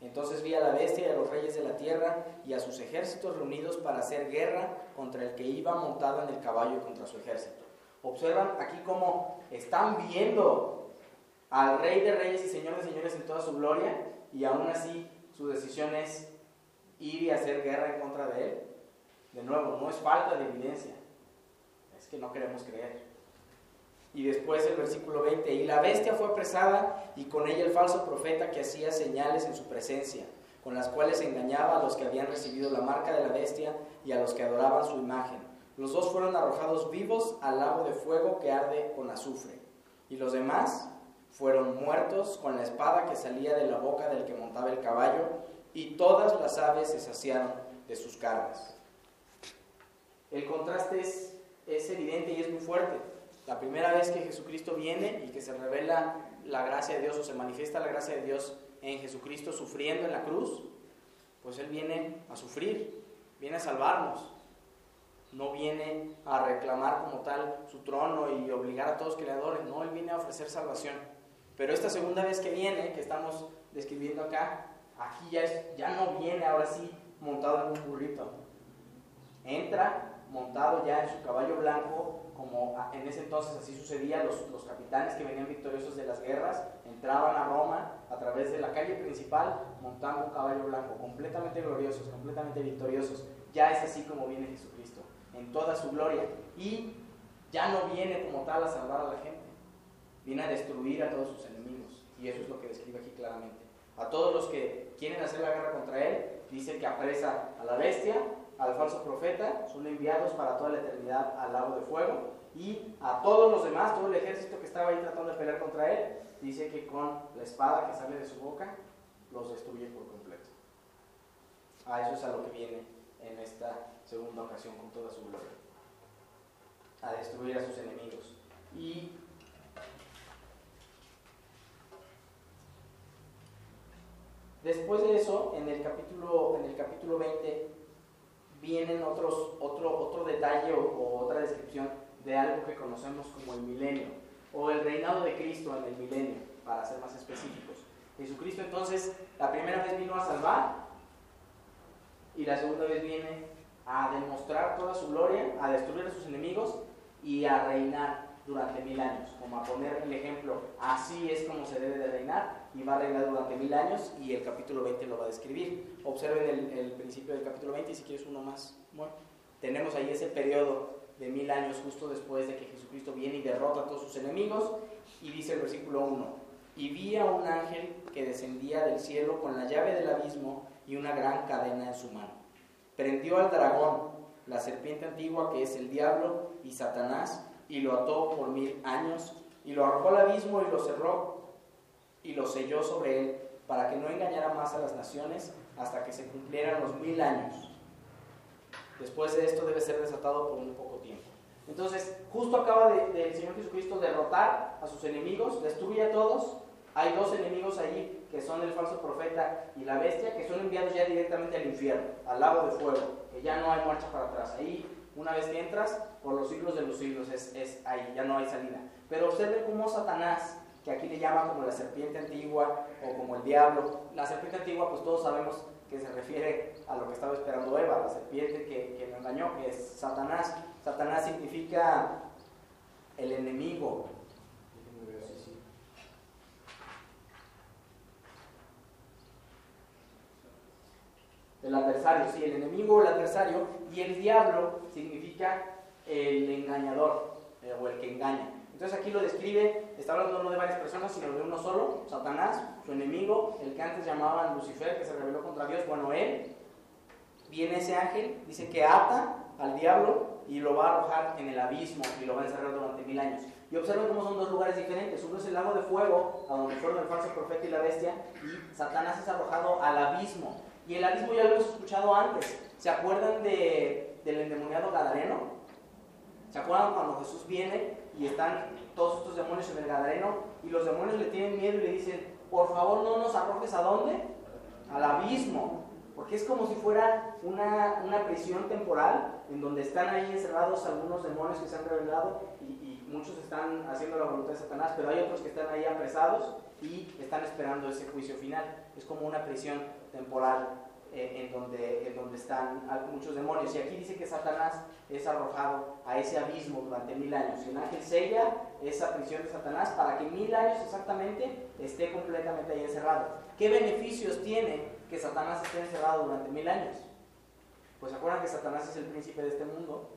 Entonces vi a la bestia y a los reyes de la tierra y a sus ejércitos reunidos para hacer guerra contra el que iba montado en el caballo y contra su ejército. Observan aquí cómo están viendo al rey de reyes y señor de señores en toda su gloria y aún así su decisión es ir y hacer guerra en contra de él. De nuevo, no es falta de evidencia, es que no queremos creer. Y después el versículo 20, y la bestia fue apresada y con ella el falso profeta que hacía señales en su presencia, con las cuales engañaba a los que habían recibido la marca de la bestia y a los que adoraban su imagen. Los dos fueron arrojados vivos al lago de fuego que arde con azufre. Y los demás fueron muertos con la espada que salía de la boca del que montaba el caballo y todas las aves se saciaron de sus carnes. El contraste es, es evidente y es muy fuerte. La primera vez que Jesucristo viene y que se revela la gracia de Dios o se manifiesta la gracia de Dios en Jesucristo sufriendo en la cruz, pues Él viene a sufrir, viene a salvarnos. No viene a reclamar como tal su trono y obligar a todos que le adoren. No, Él viene a ofrecer salvación. Pero esta segunda vez que viene, que estamos describiendo acá, Aquí ya, ya no viene ahora sí montado en un burrito. Entra montado ya en su caballo blanco, como en ese entonces así sucedía, los, los capitanes que venían victoriosos de las guerras entraban a Roma a través de la calle principal montando un caballo blanco, completamente gloriosos, completamente victoriosos. Ya es así como viene Jesucristo, en toda su gloria. Y Ya no viene como tal a salvar a la gente, viene a destruir a todos sus enemigos. Y eso es lo que describe aquí claramente. A todos los que quieren hacer la guerra contra él, dice que apresa a la bestia, al falso profeta, son enviados para toda la eternidad al lago de fuego. Y a todos los demás, todo el ejército que estaba ahí tratando de pelear contra él, dice que con la espada que sale de su boca, los destruye por completo. A eso es a lo que viene en esta segunda ocasión con toda su gloria. A destruir a sus enemigos. Y después de eso, en el capítulo, en el capítulo 20, vienen otros, otro, otro detalle o, otra descripción de algo que conocemos como el milenio, o el reinado de Cristo en el milenio, para ser más específicos. Jesucristo entonces la primera vez vino a salvar y la segunda vez viene a demostrar toda su gloria, a destruir a sus enemigos y a reinar durante mil años, como a poner el ejemplo, así es como se debe de reinar y va a reinar durante mil años y el capítulo 20 lo va a describir. Observen el, principio del capítulo 20 y si quieres uno más. Bueno, tenemos ahí ese periodo de mil años justo después de que Jesucristo viene y derrota a todos sus enemigos y dice el versículo 1, y vi a un ángel que descendía del cielo con la llave del abismo y una gran cadena en su mano. Prendió al dragón, la serpiente antigua que es el diablo y Satanás, y lo ató por mil años, y lo arrojó al abismo y lo cerró, y lo selló sobre él, para que no engañara más a las naciones hasta que se cumplieran los mil años. Después de esto debe ser desatado por un poco tiempo. Entonces, justo acaba de, el Señor Jesucristo derrotar a sus enemigos, destruye a todos. Hay dos enemigos allí, que son el falso profeta y la bestia, que son enviados ya directamente al infierno, al lago de fuego, que ya no hay marcha para atrás. Ahí, una vez que entras, por los siglos de los siglos, es, es ahí, ya no hay salida. Pero observe cómo Satanás, que aquí le llaman como la serpiente antigua o como el diablo, la serpiente antigua, pues todos sabemos que se refiere a lo que estaba esperando Eva, la serpiente que, que lo engañó, que es Satanás. Satanás significa el enemigo. El adversario, sí, el enemigo o el adversario. Y el diablo significa el engañador eh, o el que engaña. Entonces aquí lo describe, está hablando no de varias personas, sino de uno solo, Satanás, su enemigo, el que antes llamaban Lucifer, que se rebeló contra Dios. Bueno, él, viene ese ángel, dice que ata al diablo y lo va a arrojar en el abismo y lo va a encerrar durante mil años. Y observen cómo son dos lugares diferentes. Uno es el lago de fuego, a donde fueron el falso profeta y la bestia, y Satanás es arrojado al abismo. Y el abismo ya lo hemos escuchado antes. ¿Se acuerdan de, del endemoniado Gadareno? ¿Se acuerdan cuando Jesús viene y están todos estos demonios en el Gadareno y los demonios le tienen miedo y le dicen, por favor no nos arrojes a dónde? Al abismo. Porque es como si fuera una, una prisión temporal en donde están ahí encerrados algunos demonios que se han revelado y, muchos están haciendo la voluntad de Satanás, pero hay otros que están ahí apresados y están esperando ese juicio final. Es como una prisión temporal en, donde, en donde están muchos demonios. Y aquí dice que Satanás es arrojado a ese abismo durante mil años. Y el ángel sella esa prisión de Satanás para que mil años exactamente esté completamente ahí encerrado. ¿Qué beneficios tiene que Satanás esté encerrado durante mil años? Pues se acuerdan que Satanás es el príncipe de este mundo.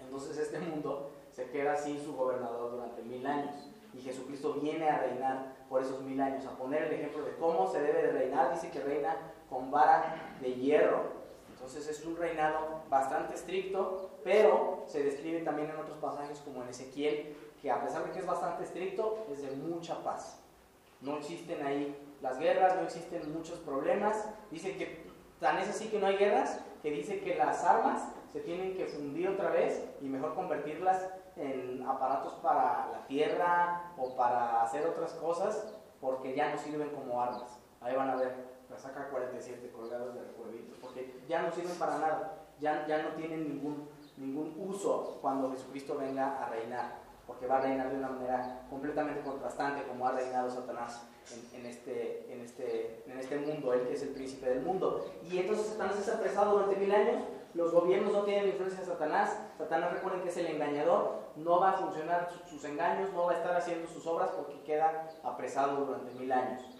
Entonces este mundo se queda sin su gobernador durante mil años. Y Jesucristo viene a reinar por esos mil años, a poner el ejemplo de cómo se debe de reinar. Dice que reina con vara de hierro. Entonces es un reinado bastante estricto, pero se describe también en otros pasajes como en Ezequiel, que a pesar de que es bastante estricto, es de mucha paz. No existen ahí las guerras, no existen muchos problemas. Dice que tan es así que no hay guerras, que dice que las armas se tienen que fundir otra vez y mejor convertirlas en aparatos para la tierra o para hacer otras cosas, porque ya no sirven como armas. Ahí van a ver la saca 47 colgados de recuerditos, porque ya no sirven para nada, ya, ya no tienen ningún, ningún uso cuando Jesucristo venga a reinar, porque va a reinar de una manera completamente contrastante como ha reinado Satanás en, este, en, este, en este mundo, él que es el príncipe del mundo. Y entonces Satanás es apresado durante mil años, los gobiernos no tienen influencia de Satanás, Satanás recuerden que es el engañador, no va a funcionar sus engaños, no va a estar haciendo sus obras porque queda apresado durante mil años.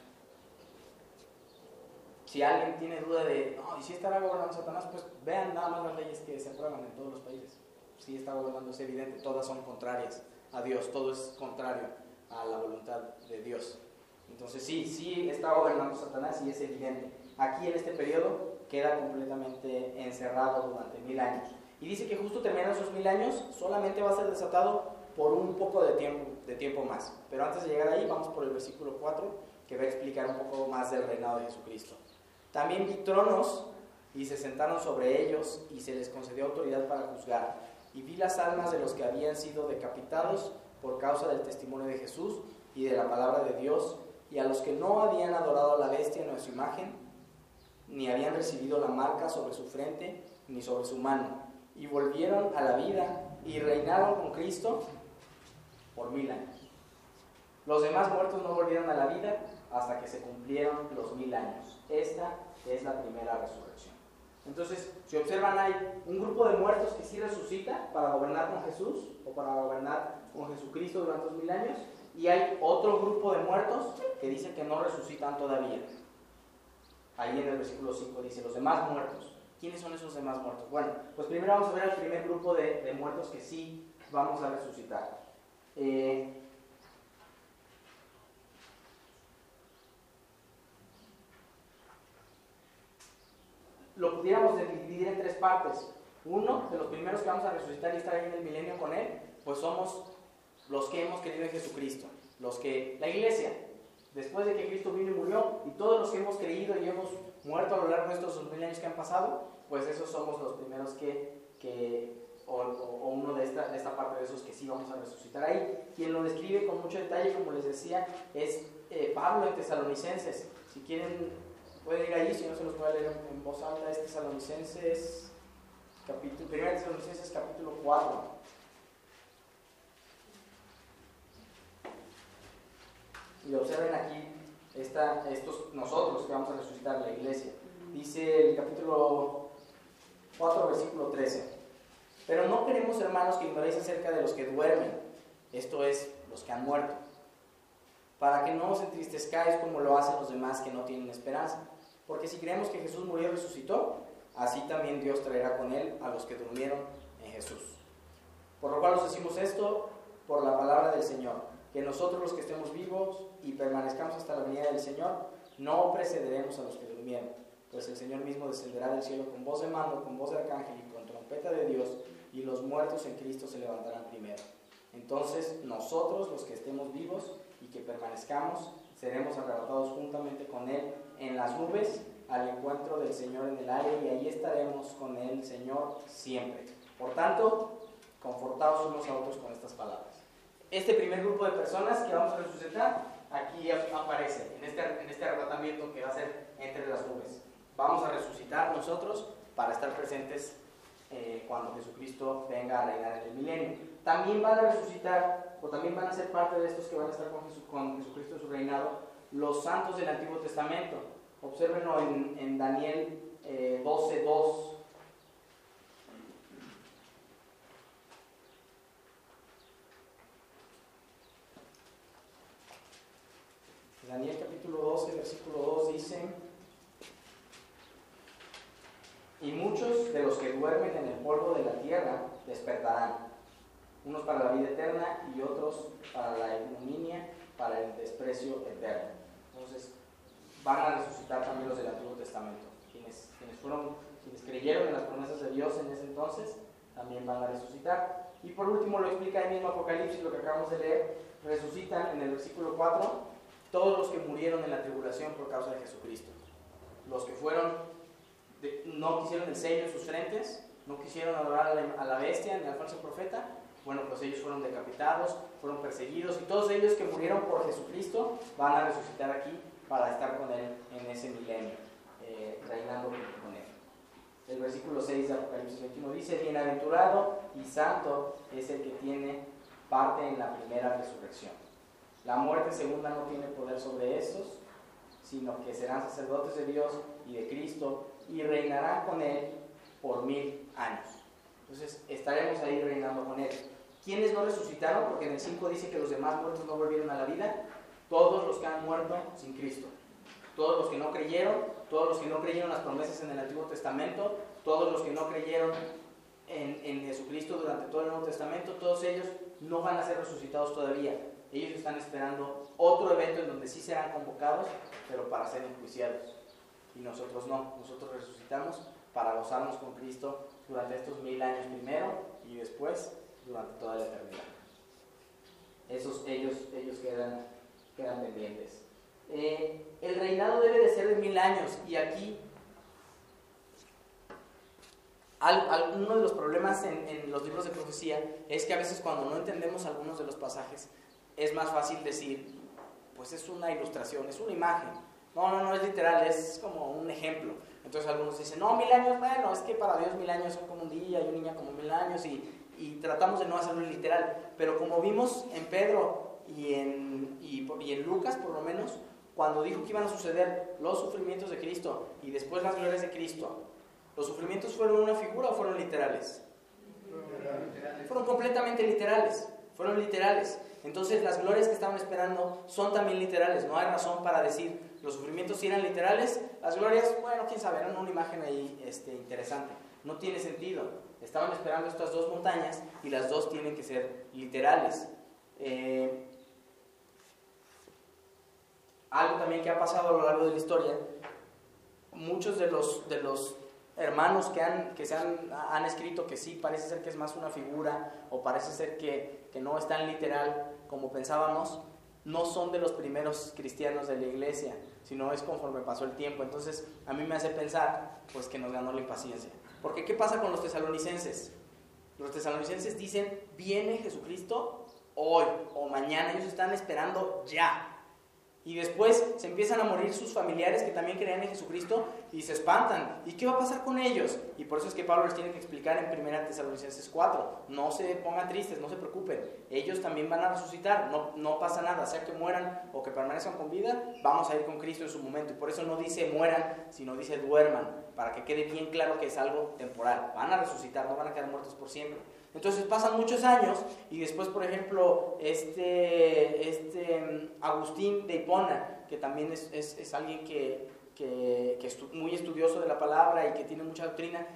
Si alguien tiene duda de, no, ¿y si estará gobernando Satanás? Pues vean nada más las leyes que se aprueban en todos los países. sí está gobernando, es evidente, todas son contrarias a Dios, todo es contrario a la voluntad de Dios. Entonces sí, sí está gobernando Satanás y es evidente. Aquí en este periodo queda completamente encerrado durante mil años. Y dice que justo terminan esos mil años, solamente va a ser desatado por un poco de tiempo, de tiempo más. Pero antes de llegar ahí, vamos por el versículo 4, que va a explicar un poco más del reinado de Jesucristo. También vi tronos y se sentaron sobre ellos y se les concedió autoridad para juzgar. Y vi las almas de los que habían sido decapitados por causa del testimonio de Jesús y de la palabra de Dios, y a los que no habían adorado a la bestia en su imagen, ni habían recibido la marca sobre su frente ni sobre su mano, y volvieron a la vida y reinaron con Cristo por mil años. Los demás muertos no volvieron a la vida hasta que se cumplieron los mil años. Esta es la primera resurrección. Entonces, si observan, hay un grupo de muertos que sí resucita para gobernar con Jesús o para gobernar con Jesucristo durante los mil años, y hay otro grupo de muertos que dice que no resucitan todavía. Ahí en el versículo 5 dice, los demás muertos. ¿Quiénes son esos demás muertos? Bueno, pues primero vamos a ver al primer grupo de, de muertos que sí vamos a resucitar. Eh, lo pudiéramos dividir en tres partes. Uno, de los primeros que vamos a resucitar y estar ahí en el milenio con Él, pues somos los que hemos creído en Jesucristo. Los que, la iglesia, después de que Cristo vino y murió, y todos los que hemos creído y hemos muerto a lo largo de estos mil años que han pasado, pues esos somos los primeros que, que o, uno de esta, de esta parte de esos que sí vamos a resucitar ahí. Quien lo describe con mucho detalle, como les decía, es eh, Pablo en Tesalonicenses. Si quieren, pueden ir ahí, si no se los voy a leer en, voz alta, es Tesalonicenses, capítulo, 1 Tesalonicenses capítulo 4. Y observen aquí esta, estos nosotros que vamos a resucitar la iglesia. Dice el capítulo 4, versículo 13. Pero no queremos, hermanos, que ignoréis acerca de los que duermen, esto es, los que han muerto, para que no os entristezcáis como lo hacen los demás que no tienen esperanza. Porque si creemos que Jesús murió y resucitó, así también Dios traerá con él a los que durmieron en Jesús. Por lo cual os decimos esto por la palabra del Señor, que nosotros los que estemos vivos y permanezcamos hasta la venida del Señor, no precederemos a los que durmieron, pues el Señor mismo descenderá del cielo con voz de mando, con voz de arcángel y con trompeta de Dios, y los muertos en Cristo se levantarán primero. Entonces nosotros, los que estemos vivos y que permanezcamos, seremos arrebatados juntamente con Él en las nubes al encuentro del Señor en el aire y ahí estaremos con el Señor siempre. Por tanto, confortados unos a otros con estas palabras. Este primer grupo de personas que vamos a resucitar, aquí aparece, en este, en este arrebatamiento que va a ser entre las nubes. Vamos a resucitar nosotros para estar presentes eh, cuando Jesucristo venga a reinar en el milenio. También van a resucitar, o también van a ser parte de estos que van a estar con, Jesucristo en su reinado, los santos del Antiguo Testamento. Observenlo en, Daniel eh, 12.2. Daniel capítulo 12, versículo 2 dice, y muchos de los que duermen en el polvo de la tierra despertarán, unos para la vida eterna y otros para la ignominia, para el desprecio eterno. Entonces, van a resucitar también los del Antiguo Testamento. Quienes, fueron, quienes creyeron en las promesas de Dios en ese entonces, también van a resucitar. Y por último, lo explica el mismo Apocalipsis, lo que acabamos de leer, resucitan en el versículo 4 todos los que murieron en la tribulación por causa de Jesucristo. Los que fueron no quisieron el sello en sus frentes, no quisieron adorar a la, bestia ni al falso profeta, bueno, pues ellos fueron decapitados, fueron perseguidos y todos ellos que murieron por Jesucristo van a resucitar aquí para estar con Él en ese milenio, eh, reinando con Él. El versículo 6 de Apocalipsis 21 dice, bienaventurado y santo es el que tiene parte en la primera resurrección. La muerte segunda no tiene poder sobre estos, sino que serán sacerdotes de Dios y de Cristo y reinarán con Él por mil años. Entonces estaremos ahí reinando con Él. ¿Quiénes no resucitaron? Porque en el 5 dice que los demás muertos no volvieron a la vida. Todos los que han muerto sin Cristo. Todos los que no creyeron, todos los que no creyeron las promesas en el Antiguo Testamento, todos los que no creyeron en, en Jesucristo durante todo el Nuevo Testamento, todos ellos no van a ser resucitados todavía. Ellos están esperando otro evento en donde sí serán convocados, pero para ser enjuiciados. Y nosotros no, nosotros resucitamos para gozarnos con Cristo durante estos mil años primero y después durante toda la eternidad. Esos, ellos, ellos quedan, quedan pendientes. Eh, el reinado debe de ser de mil años y aquí uno de los problemas en, en, los libros de profecía es que a veces cuando no entendemos algunos de los pasajes es más fácil decir, pues es una ilustración, es una imagen. No, no, no es literal, es como un ejemplo. Entonces algunos dicen, no, mil años, bueno, es que para Dios mil años son como un día y un niño como mil años y, y tratamos de no hacerlo literal. Pero como vimos en Pedro y en, y, y en Lucas por lo menos, cuando dijo que iban a suceder los sufrimientos de Cristo y después las glorias de Cristo, ¿los sufrimientos fueron una figura o fueron literales? Fueron completamente literales, fueron literales. Entonces las glorias que estaban esperando son también literales, no hay razón para decir los sufrimientos eran literales, las glorias, bueno, quién sabe, eran una imagen ahí este, interesante. No tiene sentido. Estaban esperando estas dos montañas y las dos tienen que ser literales. Eh, algo también que ha pasado a lo largo de la historia, muchos de los, de los hermanos que, han, que se han, han, escrito que sí, parece ser que es más una figura o parece ser que, que no es tan literal como pensábamos, no son de los primeros cristianos de la iglesia, sino es conforme pasó el tiempo. Entonces a mí me hace pensar pues que nos ganó la impaciencia. Porque ¿qué pasa con los tesalonicenses? Los tesalonicenses dicen, viene Jesucristo hoy o mañana, ellos están esperando ya. Y después se empiezan a morir sus familiares que también creían en Jesucristo y se espantan. ¿Y qué va a pasar con ellos? Y por eso es que Pablo les tiene que explicar en 1 Tesalonicenses 4. No se pongan tristes, no se preocupen. Ellos también van a resucitar. No, no pasa nada. Sea que mueran o que permanezcan con vida, vamos a ir con Cristo en su momento. Y por eso no dice mueran, sino dice duerman. Para que quede bien claro que es algo temporal. Van a resucitar, no van a quedar muertos por siempre. Entonces pasan muchos años y después, por ejemplo, este, este mm, Agustín de Hipona, que también es, es, alguien que, que, que es muy estudioso de la palabra y que tiene mucha doctrina,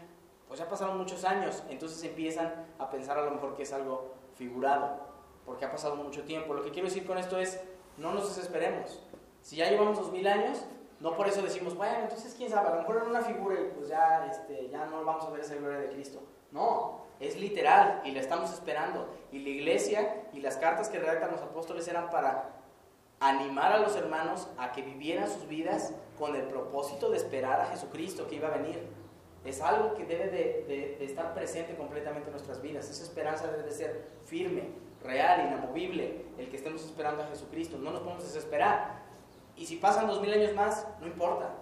pues ya pasaron muchos años, entonces empiezan a pensar a lo mejor que es algo figurado, porque ha pasado mucho tiempo. Lo que quiero decir con esto es, no nos desesperemos. Si ya llevamos dos mil años, no por eso decimos, bueno, entonces quién sabe, a lo mejor era una figura y pues ya, este, ya no vamos a ver esa gloria de Cristo. No, es literal y la estamos esperando. Y la iglesia y las cartas que redactan los apóstoles eran para animar a los hermanos a que vivieran sus vidas con el propósito de esperar a Jesucristo que iba a venir. Es algo que debe de, de, estar presente completamente en nuestras vidas. Esa esperanza debe de ser firme, real, inamovible, el que estemos esperando a Jesucristo. No nos podemos desesperar. Y si pasan dos mil años más, no importa.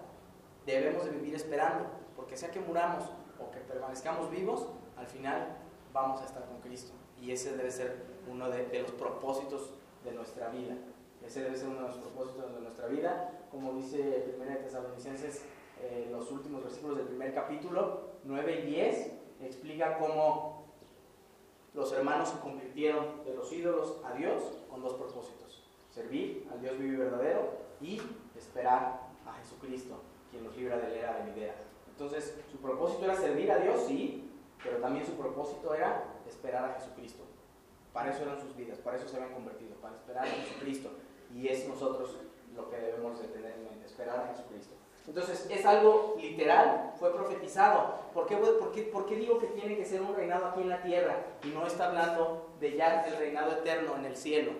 Debemos de vivir esperando, porque sea que muramos o que permanezcamos vivos, al final vamos a estar con Cristo. Y ese debe ser uno de, los propósitos de nuestra vida. Ese debe ser uno de los propósitos de nuestra vida. Como dice 1 Tesalonicenses, eh, los últimos versículos del primer capítulo, 9 y 10, explica cómo los hermanos se convirtieron de los ídolos a Dios con dos propósitos. Servir al Dios vivo y verdadero y esperar a Jesucristo, quien nos libra de la era venidera. Entonces, su propósito era servir a Dios, sí, pero también su propósito era esperar a Jesucristo. Para eso eran sus vidas, para eso se habían convertido, para esperar a Jesucristo. Y es nosotros lo que debemos de tener en mente, esperar a Jesucristo. Entonces, es algo literal, fue profetizado. ¿Por qué, por, qué, ¿Por qué, digo que tiene que ser un reinado aquí en la tierra y no está hablando de ya el reinado eterno en el cielo?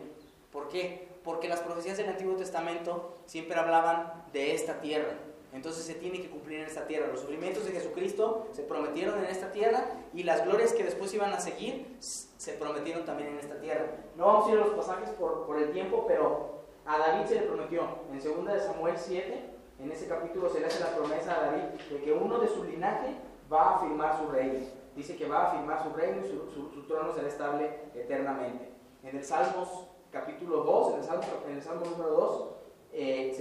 ¿Por qué? Porque las profecías del Antiguo Testamento siempre hablaban de esta tierra. Entonces se tiene que cumplir en esta tierra. Los sufrimientos de Jesucristo se prometieron en esta tierra y las glorias que después iban a seguir se prometieron también en esta tierra. No vamos a ir a los pasajes por, por el tiempo, pero a David se le prometió en 2 de Samuel 7, en ese capítulo se le hace la promesa a David de que uno de su linaje va a afirmar su reino. Dice que va a afirmar su reino y su, trono será estable eternamente. En el Salmos capítulo 2, en el Salmo, en el Salmo número 2, eh, se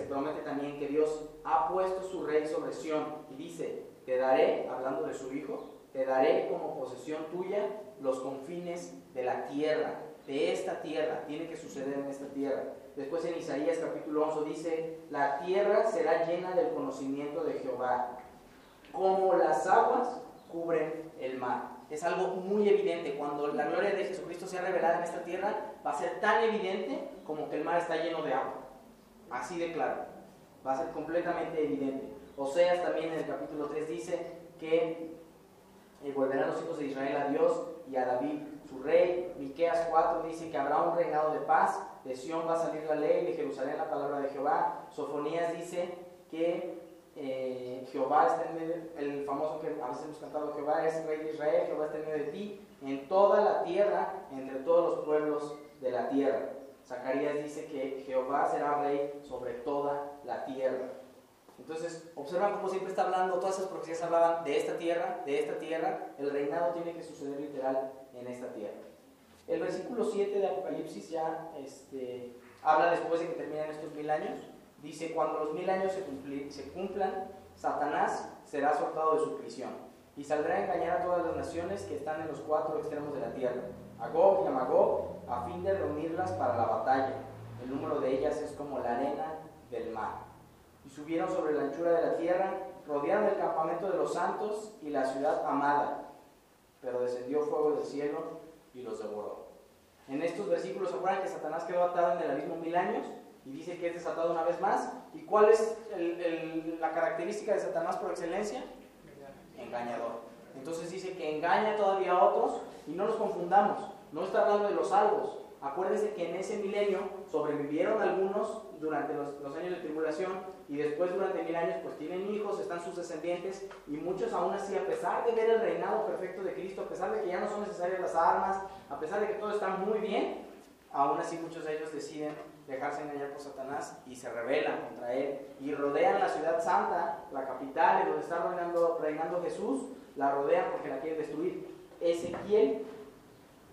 promete también que Dios ha puesto su rey sobre Sión y dice, te daré, hablando de su hijo, te daré como posesión tuya los confines de la tierra, de esta tierra, tiene que suceder en esta tierra. Después en Isaías capítulo 11 dice, la tierra será llena del conocimiento de Jehová, como las aguas cubren el mar. es algo muy evidente. Cuando la gloria de Jesucristo sea revelada en esta tierra, va a ser tan evidente como que el mar está lleno de agua. Así de claro. Va a ser completamente evidente. Oseas también en el capítulo 3 dice que eh, volverán los hijos de Israel a Dios y a David su rey. Miqueas 4 dice que habrá un reinado de paz. De Sión va a salir la ley, de Jerusalén la palabra de Jehová. Sofonías dice que eh, Jehová está en medio, el famoso que a veces hemos cantado, Jehová es rey de Israel, Jehová está en medio de ti, en toda la tierra, entre todos los pueblos de la tierra. Zacarías dice que Jehová será rey sobre toda la tierra. Entonces, observan cómo siempre está hablando, todas esas profecías hablaban de esta tierra, de esta tierra, el reinado tiene que suceder literal en esta tierra. El versículo 7 de Apocalipsis ya este, habla después de que terminan estos mil años, Dice, cuando los mil años se, cumplan, Satanás será soltado de su prisión y saldrá a engañar a todas las naciones que están en los cuatro extremos de la tierra, a Gog y a Magog, a fin de reunirlas para la batalla. El número de ellas es como la arena del mar. Y subieron sobre la anchura de la tierra, rodearon el campamento de los santos y la ciudad amada, pero descendió fuego del cielo y los devoró. En estos versículos se acuerdan que Satanás quedó atado en el abismo mil años y dice que es desatado una vez más. ¿Y cuál es la característica de Satanás por excelencia? Engañador. Entonces dice que engaña todavía a otros y no nos confundamos. No está hablando de los salvos. Acuérdense que en ese milenio sobrevivieron algunos durante los, los, años de tribulación y después durante mil años pues tienen hijos, están sus descendientes y muchos aún así a pesar de ver el reinado perfecto de Cristo, a pesar de que ya no son necesarias las armas, a pesar de que todo está muy bien, aún así muchos de ellos deciden dejarse engañar por Satanás y se rebelan contra él y rodean la ciudad santa, la capital, en donde está reinando, reinando Jesús, la rodean porque la quieren destruir. Ezequiel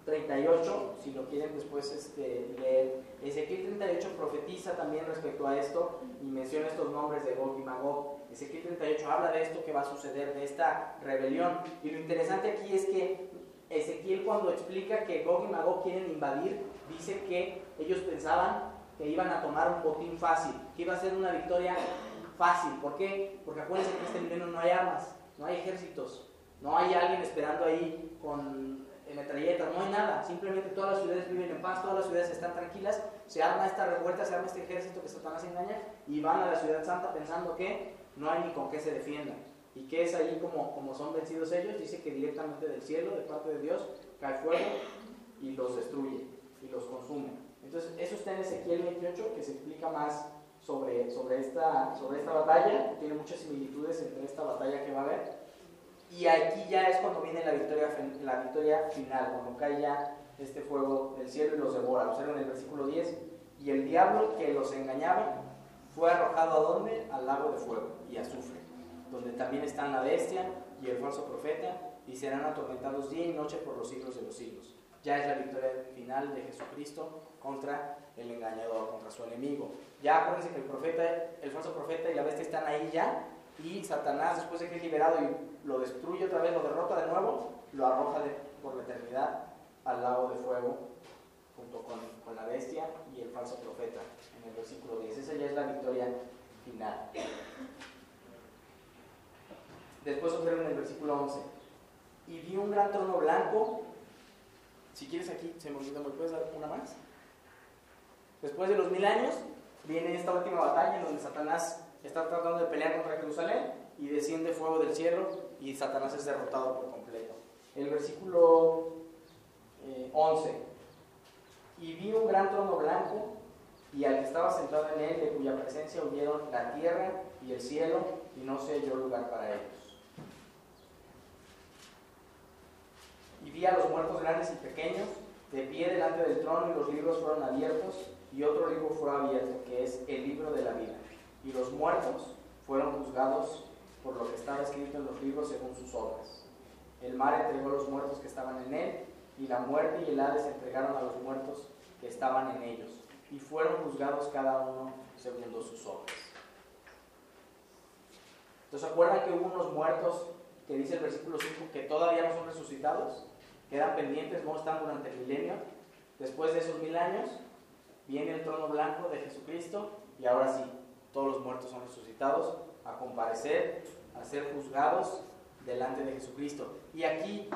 38, si lo quieren después este, leer, Ezequiel 38 profetiza también respecto a esto y menciona estos nombres de Gog y Magog. Ezequiel 38 habla de esto que va a suceder, de esta rebelión. Y lo interesante aquí es que Ezequiel cuando explica que Gog y Magog quieren invadir, dice que ellos pensaban que iban a tomar un botín fácil, que iba a ser una victoria fácil. ¿Por qué? Porque acuérdense que en este milenio no hay armas, no hay ejércitos, no hay alguien esperando ahí con metralletas, no hay nada. Simplemente todas las ciudades viven en paz, todas las ciudades están tranquilas. Se arma esta revuelta, se arma este ejército que Satanás engaña y van a la ciudad santa pensando que no hay ni con qué se defiendan. Y que es ahí como, como son vencidos ellos, dice que directamente del cielo, de parte de Dios, cae fuego y los destruye y los consume. Entonces, eso está en Ezequiel 28, que se explica más sobre, sobre, esta, sobre esta batalla, tiene muchas similitudes entre esta batalla que va a haber. Y aquí ya es cuando viene la victoria, la victoria final, cuando cae ya este fuego del cielo y los devora. Lo en el versículo 10. Y el diablo que los engañaba fue arrojado a dónde? Al lago de fuego y azufre, donde también están la bestia y el falso profeta, y serán atormentados día y noche por los siglos de los siglos. Ya es la victoria final de Jesucristo contra el engañador, contra su enemigo. Ya acuérdense que el profeta, el falso profeta y la bestia están ahí ya, y Satanás, después de que es liberado y lo destruye otra vez, lo derrota de nuevo, lo arroja por la eternidad al lago de fuego, junto con, con, la bestia y el falso profeta, en el versículo 10. Esa ya es la victoria final. Después observen el versículo 11. Y vi un gran trono blanco. Si quieres aquí, se me olvidó, ¿me puedes dar una más? Después de los mil años, viene esta última batalla en donde Satanás está tratando de pelear contra Jerusalén y desciende fuego del cielo y Satanás es derrotado por completo. El versículo 11. Eh, y vi un gran trono blanco y al que estaba sentado en él, de cuya presencia huyeron la tierra y el cielo, y no se halló lugar para ellos. Y vi a los muertos grandes y pequeños de pie delante del trono y los libros fueron abiertos y otro libro fue abierto, que es el libro de la vida. Y los muertos fueron juzgados por lo que estaba escrito en los libros según sus obras. El mar entregó los muertos que estaban en él, y la muerte y el Hades entregaron a los muertos que estaban en ellos, y fueron juzgados cada uno según sus obras. Entonces, ¿acuerdan que hubo unos muertos que dice el versículo 5 que todavía no son resucitados? Quedan pendientes, no están durante el milenio. Después de esos mil años, viene el trono blanco de Jesucristo y ahora sí, todos los muertos son resucitados a comparecer, a ser juzgados delante de Jesucristo. Y aquí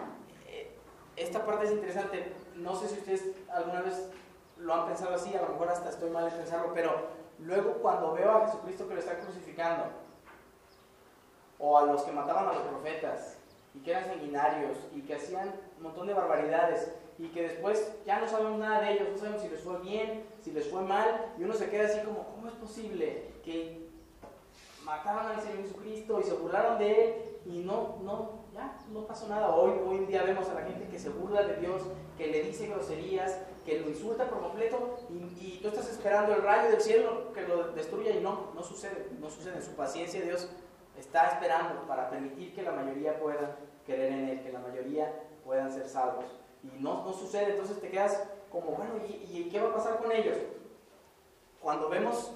esta parte es interesante. No sé si ustedes alguna vez lo han pensado así, a lo mejor hasta estoy mal en pensarlo, pero luego cuando veo a Jesucristo que lo está crucificando, o a los que mataban a los profetas, y que eran sanguinarios, y que hacían un montón de barbaridades, y que después ya no sabemos nada de ellos, no sabemos si les fue bien, si les fue mal, y uno se queda así como, ¿cómo es posible que mataron al Señor Jesucristo y se burlaron de Él y no, no, ya, no pasó nada? Hoy, hoy en día vemos a la gente que se burla de Dios, que le dice groserías, que lo insulta por completo y, tú estás esperando el rayo del cielo que lo destruya y no, no sucede, no sucede. En su paciencia Dios está esperando para permitir que la mayoría pueda creer en Él, que la mayoría puedan ser salvos. Y no, no sucede, entonces te quedas como, bueno, ¿y, ¿y qué va a pasar con ellos? Cuando vemos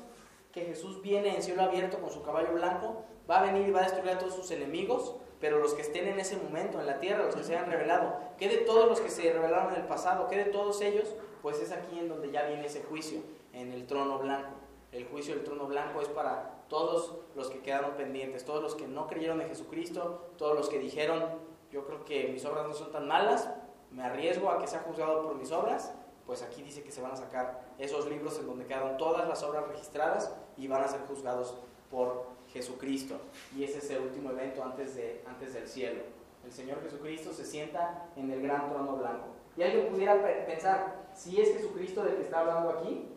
que Jesús viene en cielo abierto con su caballo blanco, va a venir y va a destruir a todos sus enemigos, pero los que estén en ese momento en la tierra, los que se hayan revelado, ¿qué de todos los que se revelaron en el pasado? ¿Qué de todos ellos? Pues es aquí en donde ya viene ese juicio, en el trono blanco. El juicio del trono blanco es para todos los que quedaron pendientes, todos los que no creyeron en Jesucristo, todos los que dijeron, yo creo que mis obras no son tan malas, me arriesgo a que sea juzgado por mis obras, pues aquí dice que se van a sacar esos libros en donde quedaron todas las obras registradas y van a ser juzgados por Jesucristo. Y ese es el último evento antes, de, antes del cielo. El Señor Jesucristo se sienta en el gran trono blanco. Y alguien pudiera pensar, si es Jesucristo del que está hablando aquí,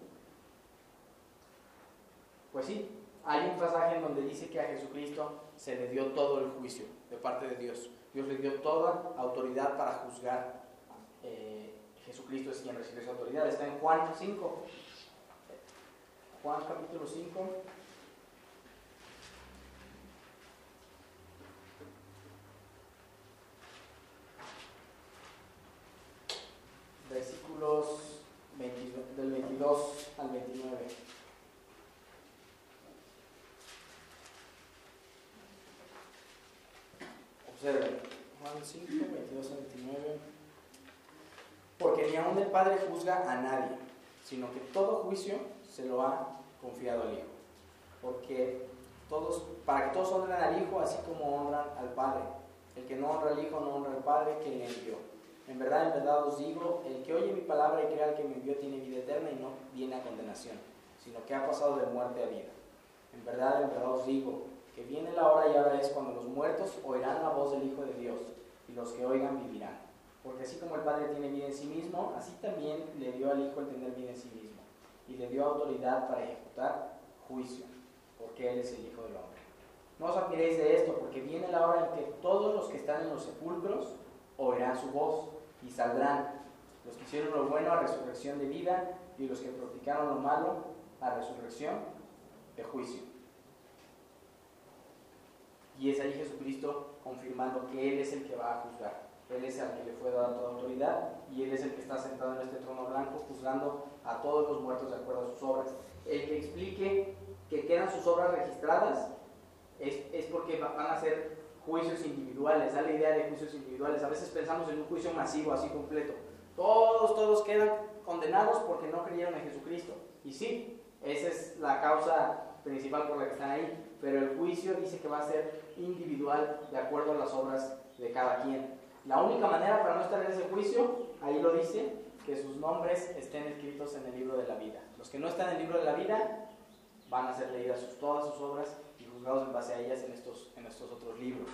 pues sí, hay un pasaje en donde dice que a Jesucristo se le dio todo el juicio de parte de Dios. Dios le dio toda autoridad para juzgar. Eh, Jesucristo es quien recibe esa autoridad. Está en Juan 5. Juan capítulo 5. versículos del 22 al 29. Observen, Juan 5, 22 al 29. El Padre juzga a nadie, sino que todo juicio se lo ha confiado al Hijo. Porque todos, para que todos honren al Hijo, así como honran al Padre. El que no honra al Hijo no honra al Padre que le envió. En verdad, en verdad os digo, el que oye mi palabra y crea al que me envió tiene vida eterna y no viene a condenación, sino que ha pasado de muerte a vida. En verdad, en verdad os digo, que viene la hora y ahora es cuando los muertos oirán la voz del Hijo de Dios, y los que oigan vivirán. Porque así como el Padre tiene vida en sí mismo, así también le dio al Hijo el tener vida en sí mismo, y le dio autoridad para ejecutar juicio, porque Él es el Hijo del Hombre. No os admiréis de esto, porque viene la hora en que todos los que están en los sepulcros oirán su voz y saldrán los que hicieron lo bueno a resurrección de vida y los que practicaron lo malo a resurrección de juicio. Y es ahí Jesucristo confirmando que Él es el que va a juzgar. Él es el que le fue dada toda autoridad y Él es el que está sentado en este trono blanco juzgando a todos los muertos de acuerdo a sus obras. El que explique que quedan sus obras registradas es, es porque van a ser juicios individuales, da la idea de juicios individuales. A veces pensamos en un juicio masivo, así completo. Todos, todos quedan condenados porque no creyeron en Jesucristo. Y sí, esa es la causa principal por la que están ahí, pero el juicio dice que va a ser individual de acuerdo a las obras de cada quien. La única manera para no estar en ese juicio, ahí lo dice, que sus nombres estén escritos en el libro de la vida. Los que no están en el libro de la vida van a ser leídas todas sus obras en base a ellas en estos, otros libros.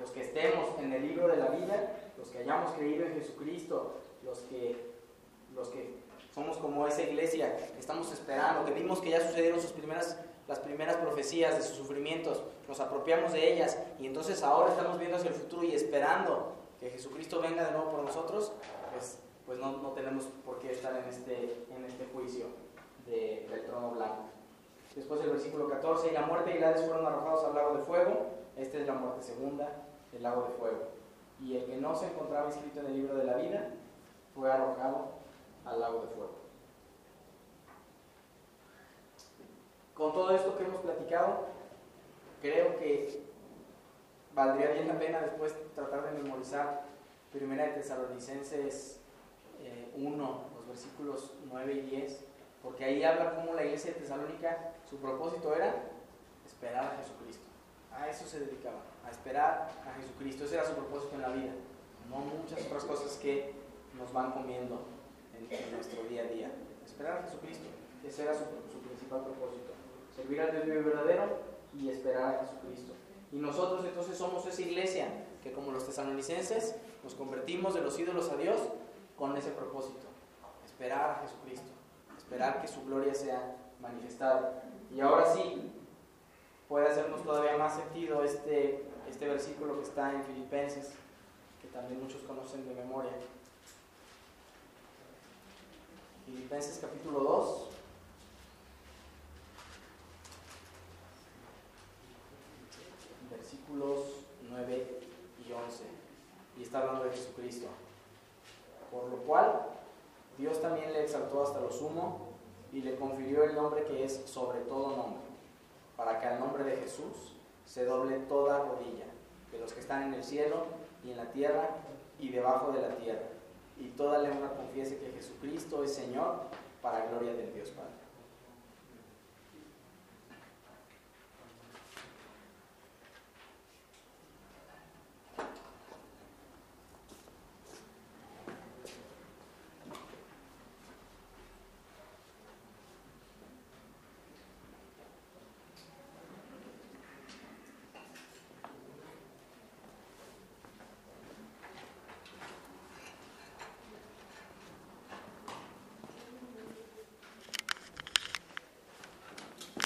Los que estemos en el libro de la vida, los que hayamos creído en Jesucristo, los que, los que somos como esa iglesia, que estamos esperando, que vimos que ya sucedieron sus primeras, las primeras profecías de sus sufrimientos, nos apropiamos de ellas y entonces ahora estamos viendo hacia el futuro y esperando que Jesucristo venga de nuevo por nosotros, pues, pues no, no tenemos por qué estar en este, en este juicio del trono blanco. Después del versículo 14, y la muerte y el Hades fueron arrojados al lago de fuego. Esta es la muerte segunda, el lago de fuego. Y el que no se encontraba escrito en el libro de la vida fue arrojado al lago de fuego. Con todo esto que hemos platicado, creo que valdría bien la pena después tratar de memorizar Primera de Tesalonicenses 1, eh, los versículos 9 y 10 porque ahí habla cómo la iglesia de Tesalónica, su propósito era esperar a Jesucristo. A eso se dedicaba, a esperar a Jesucristo. Ese era su propósito en la vida. no muchas otras cosas que nos van comiendo en, nuestro día a día. Esperar a Jesucristo, ese era su, su principal propósito. Servir al Dios vivo verdadero y esperar a Jesucristo. Y nosotros entonces somos esa iglesia que como los tesalonicenses nos convertimos de los ídolos a Dios con ese propósito. Esperar a Jesucristo, esperar que su gloria sea manifestada. Y ahora sí, puede hacernos todavía más sentido este, este versículo que está en Filipenses, que también muchos conocen de memoria. Filipenses capítulo 2. Versículos 9 y 11. Y está hablando de Jesucristo. Por lo cual, Dios también le exaltó hasta lo sumo y le confirió el nombre que es sobre todo nombre, para que al nombre de Jesús se doble toda rodilla, de los que están en el cielo y en la tierra y debajo de la tierra, y toda lengua confiese que Jesucristo es Señor, para gloria del Dios Padre.